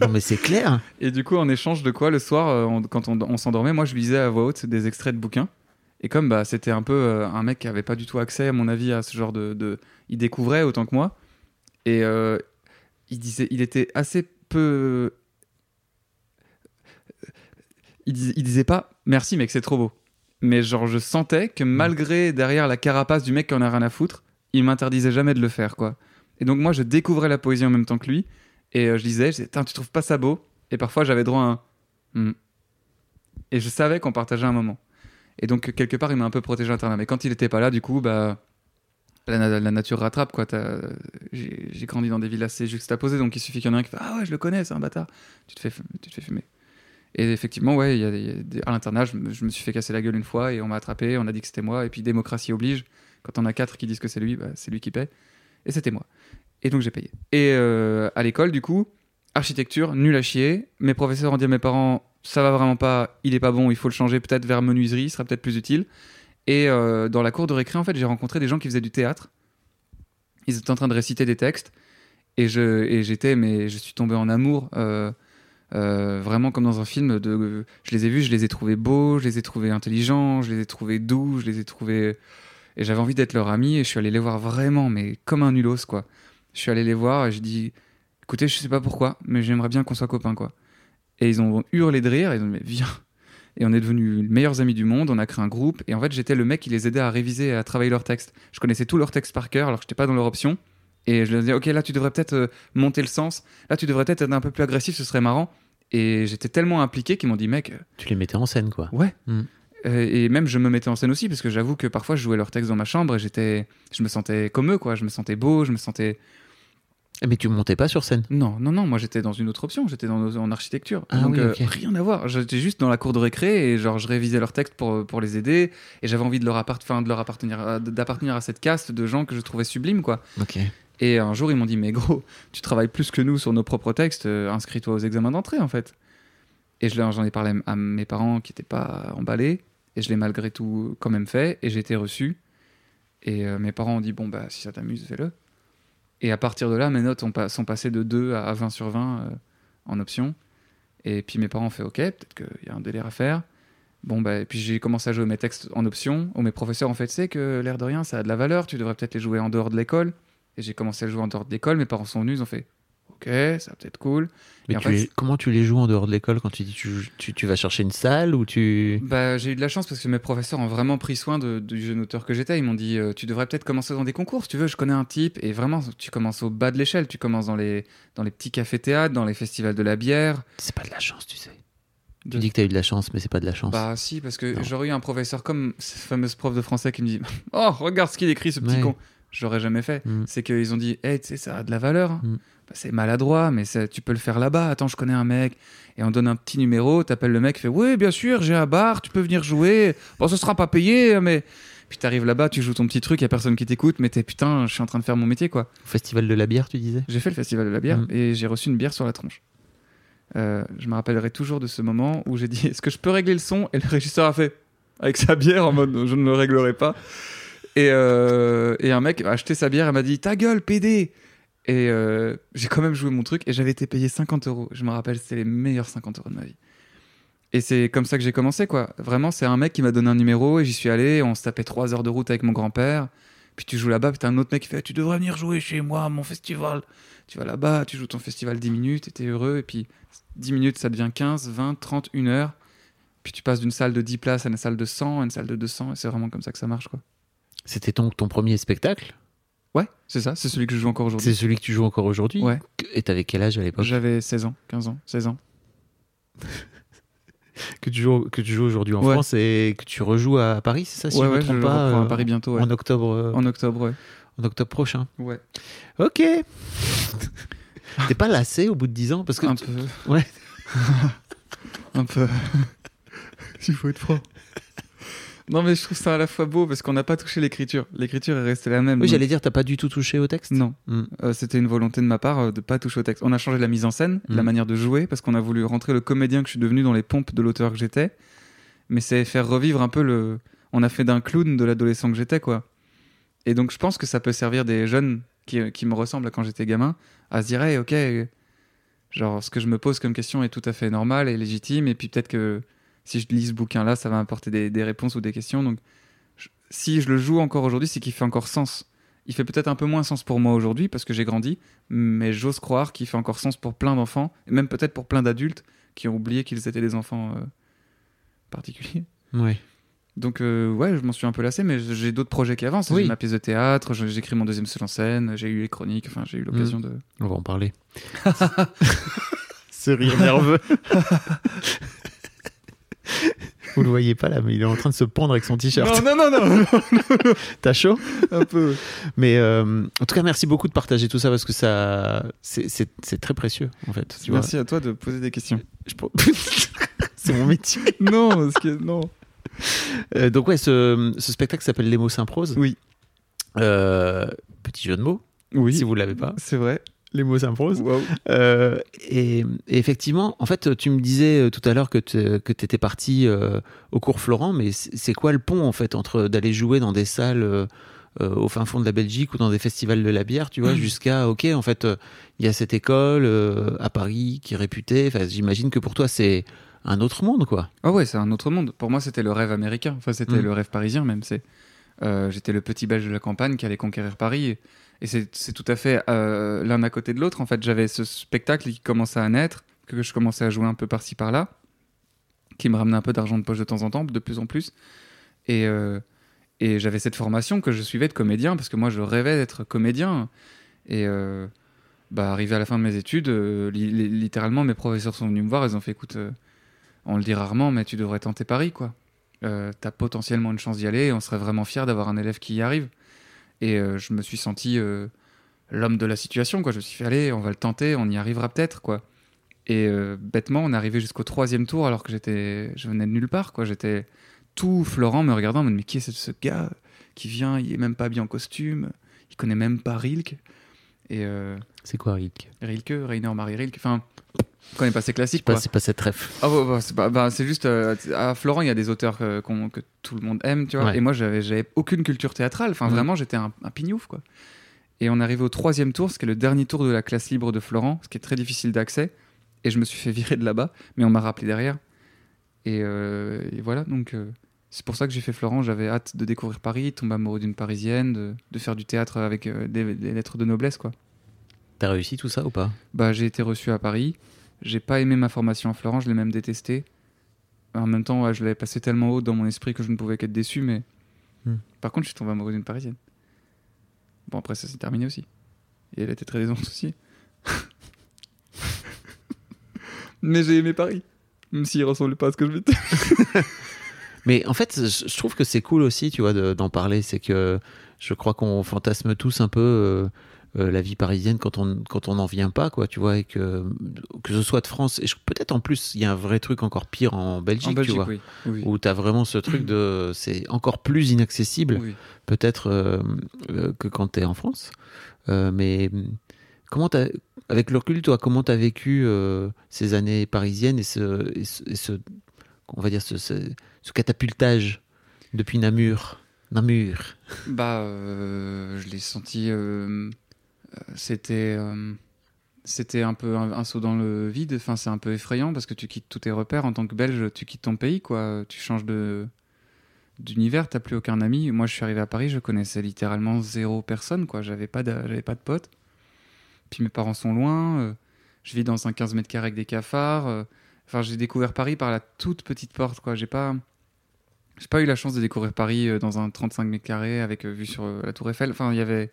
Speaker 3: non, mais c'est clair.
Speaker 1: Et du coup, en échange de quoi, le soir, euh, quand on, s'endormait, moi je lisais à voix haute des extraits de bouquins. Et comme bah, c'était un peu euh, un mec qui avait pas du tout accès, à mon avis, à ce genre de. Il découvrait autant que moi. Et euh, il, disait, il était assez peu. Il, dis- disait pas merci, mec, c'est trop beau. Mais genre, je sentais que malgré derrière la carapace du mec qui en a rien à foutre, il m'interdisait jamais de le faire, quoi. Et donc, moi, je découvrais la poésie en même temps que lui. Et euh, je disais, je disais, tu trouves pas ça beau? Et parfois, j'avais droit à un. Hmm. Et je savais qu'on partageait un moment. Et donc, quelque part, il m'a un peu protégé l'internat. Mais quand il était pas là, du coup, bah. La, na- la nature rattrape, quoi. J'ai grandi dans des villes assez juxtaposées, donc il suffit qu'il y en ait un qui fait Ah ouais, je le connais, c'est un bâtard. Tu te fais, tu te fais fumer. Et effectivement, ouais, y a, à l'internat, je, me- je me suis fait casser la gueule une fois et on m'a attrapé, on a dit que c'était moi. Et puis, démocratie oblige. Quand on a quatre qui disent que c'est lui, bah, c'est lui qui paie. Et c'était moi. Et donc, j'ai payé. Et euh, à l'école, du coup, architecture, nul à chier. Mes professeurs ont dit à mes parents, ça va vraiment pas, il est pas bon, il faut le changer peut-être vers menuiserie, il sera peut-être plus utile. Et euh, dans la cour de récré, en fait, j'ai rencontré des gens qui faisaient du théâtre. Ils étaient en train de réciter des textes. Et j'étais, mais je suis tombé en amour, euh, vraiment comme dans un film. Je les ai vus, je les ai trouvés beaux, je les ai trouvés intelligents, je les ai trouvés doux, je les ai trouvés. Et j'avais envie d'être leur ami et je suis allé les voir vraiment, mais comme un nulos, quoi. Je suis allé les voir et je dis, écoutez, je sais pas pourquoi, mais j'aimerais bien qu'on soit copains, quoi. Et ils ont hurlé de rire. Ils ont dit, mais viens. Et on est devenus les meilleurs amis du monde. On a créé un groupe. Et en fait, j'étais le mec qui les aidait à réviser et à travailler leurs textes. Je connaissais tous leurs textes par cœur alors que j'étais pas dans leur option. Et je leur disais, ok, là, tu devrais peut-être euh, monter le sens. Là, tu devrais peut-être être un peu plus agressif, ce serait marrant. Et j'étais tellement impliqué qu'ils m'ont dit, mec, euh,
Speaker 3: Tu les mettais en scène, quoi.
Speaker 1: ouais.
Speaker 3: Mm.
Speaker 1: Euh, et même, je me mettais en scène aussi, parce que j'avoue que parfois, je jouais leurs textes dans ma chambre et j'étais, je me sentais comme eux, quoi. Je me sentais beau, je me sentais.
Speaker 3: Mais tu montais pas sur scène.
Speaker 1: Non, non, non, moi j'étais dans une autre option, j'étais dans, en architecture.
Speaker 3: Ah
Speaker 1: Donc
Speaker 3: oui,
Speaker 1: euh, rien à voir. J'étais juste dans la cour de récré et genre je révisais leurs textes pour, pour les aider et j'avais envie de leur, appart- de leur appartenir, d'appartenir à cette caste de gens que je trouvais sublimes, quoi.
Speaker 3: Ok.
Speaker 1: Et un jour ils m'ont dit mais gros, tu travailles plus que nous sur nos propres textes, euh, inscris-toi aux examens d'entrée en fait. Et je j'en ai parlé à mes parents qui n'étaient pas emballés et je l'ai malgré tout quand même fait et j'ai été reçu. Et euh, mes parents ont dit bon bah si ça t'amuse fais-le. Et à partir de là, mes notes sont passées de 2 à 20 sur 20 euh, en option. Et puis mes parents ont fait OK, peut-être qu'il y a un délire à faire. Bon, bah, et puis j'ai commencé à jouer mes textes en option. Où mes professeurs ont fait, tu sais que l'air de rien, ça a de la valeur, tu devrais peut-être les jouer en dehors de l'école. Et j'ai commencé à jouer en dehors de l'école. Mes parents sont venus, ils ont fait OK, ça va peut-être cool.
Speaker 3: Mais tu
Speaker 1: fait,
Speaker 3: comment tu les joues en dehors de l'école quand tu dis tu, tu, tu vas chercher une salle ou tu.
Speaker 1: Bah, j'ai eu de la chance parce que mes professeurs ont vraiment pris soin de- du jeune auteur que j'étais. Ils m'ont dit euh, Tu devrais peut-être commencer dans des concours, si tu veux. Je connais un type. Et vraiment, tu commences au bas de l'échelle. Tu commences dans les, dans les petits cafés-théâtres, dans les festivals de la bière.
Speaker 3: C'est pas de la chance, tu sais.
Speaker 1: De-
Speaker 3: Tu dis que t'as eu de la chance, mais c'est pas de la chance.
Speaker 1: Bah si, parce que j'aurais eu un professeur comme cette fameuse prof de français qui me dit Oh, regarde ce qu'il écrit, ce petit
Speaker 3: Ouais.
Speaker 1: con. J'aurais jamais fait.
Speaker 3: Mm.
Speaker 1: C'est qu'ils ont dit Hey, tu sais, ça a de la valeur.
Speaker 3: Mm.
Speaker 1: Bah, c'est maladroit, mais tu peux le faire là-bas. Attends, je connais un mec. Et on donne un petit numéro, t'appelles le mec, fait Oui, bien sûr, j'ai un bar, tu peux venir jouer. Bon, ce sera pas payé, mais. Puis t'arrives là-bas, tu joues ton petit truc, y a personne qui t'écoute, mais t'es putain, je suis en train de faire mon métier, quoi.
Speaker 3: Au Festival de la bière, tu disais?
Speaker 1: J'ai fait le festival de la bière
Speaker 3: Mm.
Speaker 1: et j'ai reçu une bière sur la tronche. Euh, je me rappellerai toujours de ce moment où j'ai dit Est-ce que je peux régler le son? Et le régisseur a fait avec sa bière en mode Je ne le réglerai pas. Et, euh, et un mec a acheté sa bière et m'a dit Ta gueule, PD Et euh, j'ai quand même joué mon truc et j'avais été payé 50 euros. Je me rappelle, c'était les meilleurs 50 euros de ma vie. Et c'est comme ça que j'ai commencé, quoi. Vraiment, c'est un mec qui m'a donné un numéro et j'y suis allé. On se tapait 3 heures de route avec mon grand-père. Puis tu joues là-bas, puis t'as un autre mec qui fait Tu devrais venir jouer chez moi, à mon festival. Tu vas là-bas, tu joues ton festival 10 minutes, et t'es heureux. Et puis 10 minutes, ça devient 15, 20, 30, 1 heure. Puis tu passes d'une salle de 10 places à une salle de 100, à une salle de 200. Et c'est vraiment comme ça que ça marche, quoi.
Speaker 3: C'était ton, ton premier spectacle?
Speaker 1: Ouais, c'est ça, c'est celui que je joue encore
Speaker 3: C'est
Speaker 1: aujourd'hui.
Speaker 3: celui que tu joues encore aujourd'hui
Speaker 1: Ouais.
Speaker 3: Et t'avais quel âge à l'époque?
Speaker 1: J'avais 16 ans, 15 ans, 16 ans.
Speaker 3: que tu joues, que tu joues aujourd'hui en
Speaker 1: Ouais.
Speaker 3: France et que tu rejoues à Paris, c'est ça si
Speaker 1: ouais,
Speaker 3: je me
Speaker 1: ouais, je
Speaker 3: trompe
Speaker 1: le
Speaker 3: pas euh,
Speaker 1: à Paris bientôt, ouais.
Speaker 3: En octobre, euh,
Speaker 1: En octobre,
Speaker 3: en octobre prochain.
Speaker 1: Ouais.
Speaker 3: Ok. T'es pas lassé au bout de 10 ans parce que
Speaker 1: Un
Speaker 3: tu-
Speaker 1: peu.
Speaker 3: Ouais.
Speaker 1: un peu. Il faut être franc. Non, mais je trouve ça à la fois beau parce qu'on n'a pas touché l'écriture. L'écriture est restée la même.
Speaker 3: Oui, j'allais dire, t'as pas du tout touché au texte?
Speaker 1: Non.
Speaker 3: Mm.
Speaker 1: Euh, C'était une volonté de ma part euh, de pas toucher au texte. On a changé la mise en scène, la
Speaker 3: Mm.
Speaker 1: manière de jouer, parce qu'on a voulu rentrer le comédien que je suis devenu dans les pompes de l'auteur que j'étais. Mais c'est faire revivre un peu le. On a fait d'un clown de l'adolescent que j'étais, quoi. Et donc je pense que ça peut servir des jeunes qui, qui me ressemblent à quand j'étais gamin à se dire, hey, ok, genre ce que je me pose comme question est tout à fait normal et légitime. Et puis peut-être que si je lis ce bouquin-là, ça va m'apporter des, des réponses ou des questions. Donc je- si je le joue encore aujourd'hui, c'est qu'il fait encore sens. Il fait peut-être un peu moins sens pour moi aujourd'hui parce que j'ai grandi, mais j'ose croire qu'il fait encore sens pour plein d'enfants, et même peut-être pour plein d'adultes qui ont oublié qu'ils étaient des enfants euh, particuliers.
Speaker 3: Ouais.
Speaker 1: Donc euh, ouais, je m'en suis un peu lassé, mais j'ai d'autres projets qui avancent.
Speaker 3: Oui.
Speaker 1: J'ai ma pièce de théâtre, j'écris mon deuxième seul en scène, j'ai eu les chroniques, enfin j'ai eu l'occasion de...
Speaker 3: On va en parler. Ce rire nerveux. Vous le voyez pas là, mais il est en train de se pendre avec son t-shirt.
Speaker 1: non, non, non,
Speaker 3: T'as chaud?
Speaker 1: Un peu.
Speaker 3: Mais euh, en tout cas, merci beaucoup de partager tout ça parce que ça, c'est- très précieux en fait. tu vois.
Speaker 1: Merci à toi de poser des questions.
Speaker 3: Je c'est mon métier.
Speaker 1: non, parce que non.
Speaker 3: Euh, donc ouais, ce, ce spectacle s'appelle Les mots s'improsent.
Speaker 1: Oui.
Speaker 3: Euh, petit jeu de mots,
Speaker 1: Oui,
Speaker 3: si vous l'avez pas.
Speaker 1: c'est vrai.
Speaker 3: Les mots s'improsent.
Speaker 1: Waouh.
Speaker 3: Euh, et, et effectivement, en fait, tu me disais euh, tout à l'heure que tu étais parti euh, au cours Florent, mais c'est quoi le pont en fait entre d'aller jouer dans des salles euh, au fin fond de la Belgique ou dans des festivals de la bière, tu vois, jusqu'à ok, en fait, il y a cette école à Paris qui est réputée. Enfin, j'imagine que pour toi, c'est un autre monde, quoi.
Speaker 1: Ah ouais, c'est un autre monde. Pour moi, c'était le rêve américain. Enfin, c'était
Speaker 3: Mm.
Speaker 1: le rêve parisien même. C'est, j'étais le petit belge de la campagne qui allait conquérir Paris. Et c'est, c'est tout à fait euh, l'un à côté de l'autre. En fait, j'avais ce spectacle qui commençait à naître. que je commençais à jouer un peu par-ci par-là, qui me ramenait un peu d'argent de poche de temps en temps, de plus en plus. Et, euh, et j'avais cette formation que je suivais de comédien, parce que moi je rêvais d'être comédien. Et euh, bah, arrivé à la fin de mes études, li- li- littéralement mes professeurs sont venus me voir, ils ont fait écoute, on le dit rarement, mais tu devrais tenter Paris, quoi. T'as potentiellement une chance d'y aller, et on serait vraiment fier d'avoir un élève qui y arrive. Et euh, je me suis senti euh, l'homme de la situation, quoi. Je me suis fait allez, on va le tenter, on y arrivera peut-être, quoi. Et euh, bêtement, on est arrivé jusqu'au troisième tour alors que j'étais, je venais de nulle part, quoi. J'étais tout Florent me regardant, en mode, mais qui est ce, ce gars qui vient, il est même pas bien en costume, il connaît même pas Rilke. Et
Speaker 3: C'est quoi, Rick
Speaker 1: Rilke, Rainer Marie Rilke, enfin, on connaît pas ces classiques,
Speaker 3: Bah,
Speaker 1: quoi.
Speaker 3: C'est pas cette ref.
Speaker 1: Ah ouais, bah, c'est bah, c'est juste euh, à Florent, il y a des auteurs que, qu'on- que tout le monde aime, tu vois.
Speaker 3: Ouais.
Speaker 1: Et moi, j'avais, j'avais aucune culture théâtrale. Enfin, vraiment, j'étais un, un pignouf, quoi. Et on est arrivé au troisième tour, ce qui est le dernier tour de la classe libre de Florent, ce qui est très difficile d'accès. Et je me suis fait virer de là-bas, mais on m'a rappelé derrière. Et, euh, et voilà, donc euh, c'est pour ça que j'ai fait Florent. J'avais hâte de découvrir Paris, tomber amoureux d'une Parisienne, de, de faire du théâtre avec euh, des, des lettres de noblesse, quoi.
Speaker 3: T'as réussi tout ça ou pas?
Speaker 1: Bah, j'ai été reçu à Paris. J'ai pas aimé ma formation à Florent, je l'ai même détesté. En même temps, ouais, je l'avais passé tellement haut dans mon esprit que je ne pouvais qu'être déçu, mais.
Speaker 3: Hmm.
Speaker 1: Par contre, je suis tombé amoureux d'une parisienne. Bon, après, ça s'est terminé aussi. Et elle était très décevante aussi. mais j'ai aimé Paris. Même s'il ressemblait pas à ce que je m'étais.
Speaker 3: Mais en fait, je trouve que c'est cool aussi, tu vois, de- d'en parler. C'est que je crois qu'on fantasme tous un peu euh, euh, la vie parisienne quand on quand on n'en vient pas, quoi, tu vois, et que que ce soit de France et peut-être en plus il y a un vrai truc encore pire en Belgique,
Speaker 1: En
Speaker 3: tu vois,
Speaker 1: oui. Oui.
Speaker 3: où t'as vraiment ce truc de c'est encore plus inaccessible,
Speaker 1: Oui.
Speaker 3: peut-être euh, euh, que quand t'es en France. Mais comment t'as avec le recul, toi, comment t'as vécu euh, ces années parisiennes et ce, et ce, et ce- on va dire ce, ce, ce catapultage depuis Namur, Namur.
Speaker 1: Bah, je l'ai senti. C'était. euh, c'était un peu un, saut dans le vide. Enfin, c'est un peu effrayant parce que tu quittes tous tes repères. En tant que Belge, tu quittes ton pays, quoi. Tu changes de d'univers, t'as plus aucun ami. Moi, je suis arrivé à Paris, je connaissais littéralement zéro personne, quoi. J'avais pas de, j'avais pas de potes. Puis mes parents sont loin. euh, je vis dans un 15 mètres carrés avec des cafards. euh, Enfin, j'ai découvert Paris par la toute petite porte, quoi. J'ai pas. J'ai pas eu la chance de découvrir Paris dans un 35 mètres carrés avec vue sur la Tour Eiffel. Enfin, il y avait.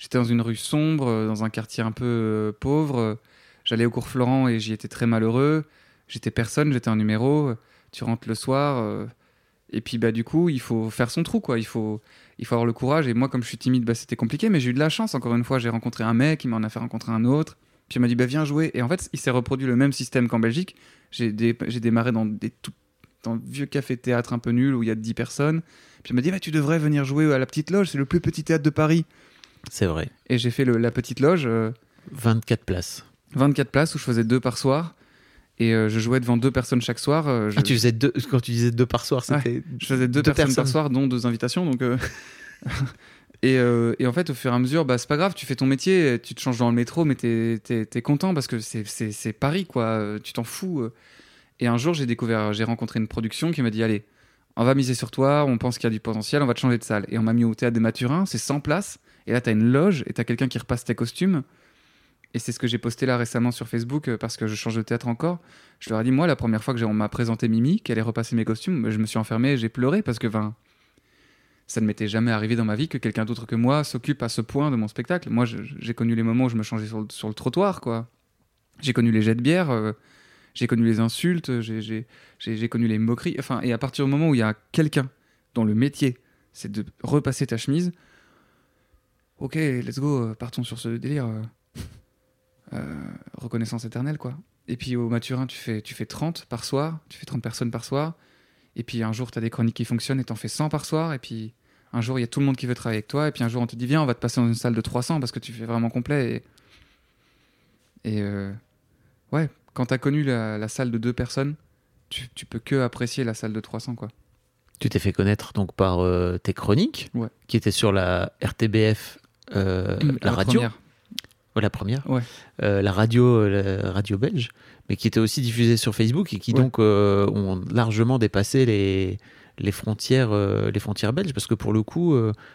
Speaker 1: J'étais dans une rue sombre, euh, dans un quartier un peu euh, pauvre. J'allais au cours Florent et j'y étais très malheureux. J'étais personne, j'étais un numéro. Tu rentres le soir. euh, et puis, bah, du coup, il faut faire son trou, quoi. Il faut, il faut avoir le courage. Et moi, comme je suis timide, bah, c'était compliqué. Mais j'ai eu de la chance. Encore une fois, j'ai rencontré un mec, il m'en a fait rencontrer un autre. Puis il m'a dit, bah, viens jouer. Et en fait, il s'est reproduit le même système qu'en Belgique. J'ai dé- démarré dans des tout dans vieux café-théâtre un peu nul où il y a 10 personnes. Puis il m'a dit, bah, tu devrais venir jouer à la Petite Loge, c'est le plus petit théâtre de Paris.
Speaker 3: C'est vrai.
Speaker 1: Et j'ai fait le- la Petite Loge, euh,
Speaker 3: 24 places.
Speaker 1: 24 places où je faisais deux par soir. Et euh, je jouais devant deux personnes chaque soir. euh, je,
Speaker 3: Ah, tu faisais deux, quand tu disais deux par soir, c'était.
Speaker 1: je faisais deux,
Speaker 3: deux
Speaker 1: personnes, par soir, dont deux invitations. Donc, euh, et, euh, et en fait, au fur et à mesure, bah, c'est pas grave, tu fais ton métier, tu te changes dans le métro, mais t'es es, content parce que c'est- Paris, quoi. euh, Tu t'en fous. euh. Et un jour, j'ai découvert, j'ai rencontré une production qui m'a dit Allez, on va miser sur toi, on pense qu'il y a du potentiel, on va te changer de salle. Et on m'a mis au théâtre des Mathurins, c'est 100 places. Et là, t'as une loge et t'as quelqu'un qui repasse tes costumes. Et c'est ce que j'ai posté là récemment sur Facebook euh, parce que je change de théâtre encore. Je leur ai dit, moi, la première fois que on m'a présenté Mimi, qu'elle allait repasser mes costumes, je me suis enfermé j'ai pleuré parce que ben, ça ne m'était jamais arrivé dans ma vie que quelqu'un d'autre que moi s'occupe à ce point de mon spectacle. Moi, j'ai connu les moments où je me changeais sur le, sur le trottoir, quoi. J'ai connu les jets de bière, euh, j'ai connu les insultes, j'ai- connu les moqueries. Enfin, et à partir du moment où il y a quelqu'un dont le métier, c'est de repasser ta chemise, ok, let's go, euh, partons sur ce délire. euh, euh, reconnaissance éternelle, quoi. Et puis au Maturin, tu fais, tu fais 30 par soir, tu fais 30 personnes par soir. Et puis un jour, tu as des chroniques qui fonctionnent et t'en fais 100 par soir. Et puis un jour, il y a tout le monde qui veut travailler avec toi. Et puis un jour, on te dit, viens, on va te passer dans une salle de 300 parce que tu fais vraiment complet. Et, et, ouais, quand tu as connu la, la salle de deux personnes, tu, tu peux que apprécier la salle de 300, quoi.
Speaker 3: Tu t'es fait connaître donc par euh, tes chroniques,
Speaker 1: Ouais.
Speaker 3: qui étaient sur la RTBF, euh, la, radio,
Speaker 1: première.
Speaker 3: La première,
Speaker 1: Ouais.
Speaker 3: Euh, la radio, euh, la radio belge, mais qui était aussi diffusée sur Facebook et qui
Speaker 1: Ouais.
Speaker 3: donc euh, ont largement dépassé les les frontières, euh, les frontières belges, parce que pour le coup,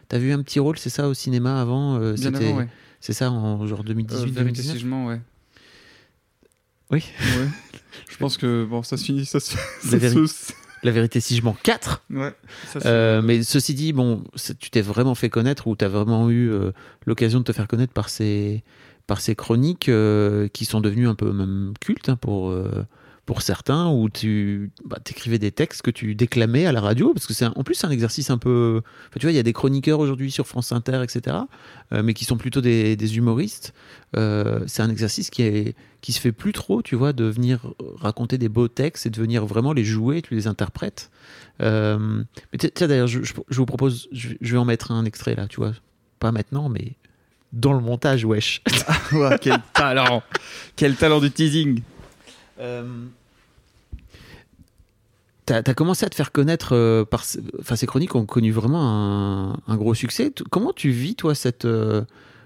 Speaker 3: tu as vu un petit rôle, c'est ça, au cinéma avant, euh, c'était,
Speaker 1: ouais.
Speaker 3: c'est ça, en genre
Speaker 1: Euh,
Speaker 3: 2018,
Speaker 1: vérité
Speaker 3: 2019.
Speaker 1: si je mens, ouais.
Speaker 3: Ouais, Oui.
Speaker 1: Ouais. Je pense que bon, ça se finit, ça se.
Speaker 3: La
Speaker 1: se-
Speaker 3: La vérité, si je mens 4.
Speaker 1: Ouais. ça se-
Speaker 3: Euh, mais ceci dit, bon, tu t'es vraiment fait connaître ou tu as vraiment eu euh, l'occasion de te faire connaître par ces, par ces chroniques euh, qui sont devenues un peu même cultes hein, pour, pour certains, où tu bah, écrivais des textes que tu déclamais à la radio, parce que c'est en plus un exercice un peu... enfin, tu vois, il y a des chroniqueurs aujourd'hui sur France Inter, etc., euh, mais qui sont plutôt des, humoristes. Euh, c'est un exercice qui, se fait plus trop, tu vois, de venir raconter des beaux textes et de venir vraiment les jouer, tu les interprètes. Euh, tiens, d'ailleurs, je, vous propose, je, je vais en mettre un extrait là, tu vois. Pas maintenant, mais dans le montage, wesh.
Speaker 1: Quel talent Quel talent du teasing
Speaker 3: T'as as commencé à te faire connaître euh, par. Enfin, ces chroniques ont connu vraiment un, un gros succès. T- Comment tu vis, toi, cette, euh,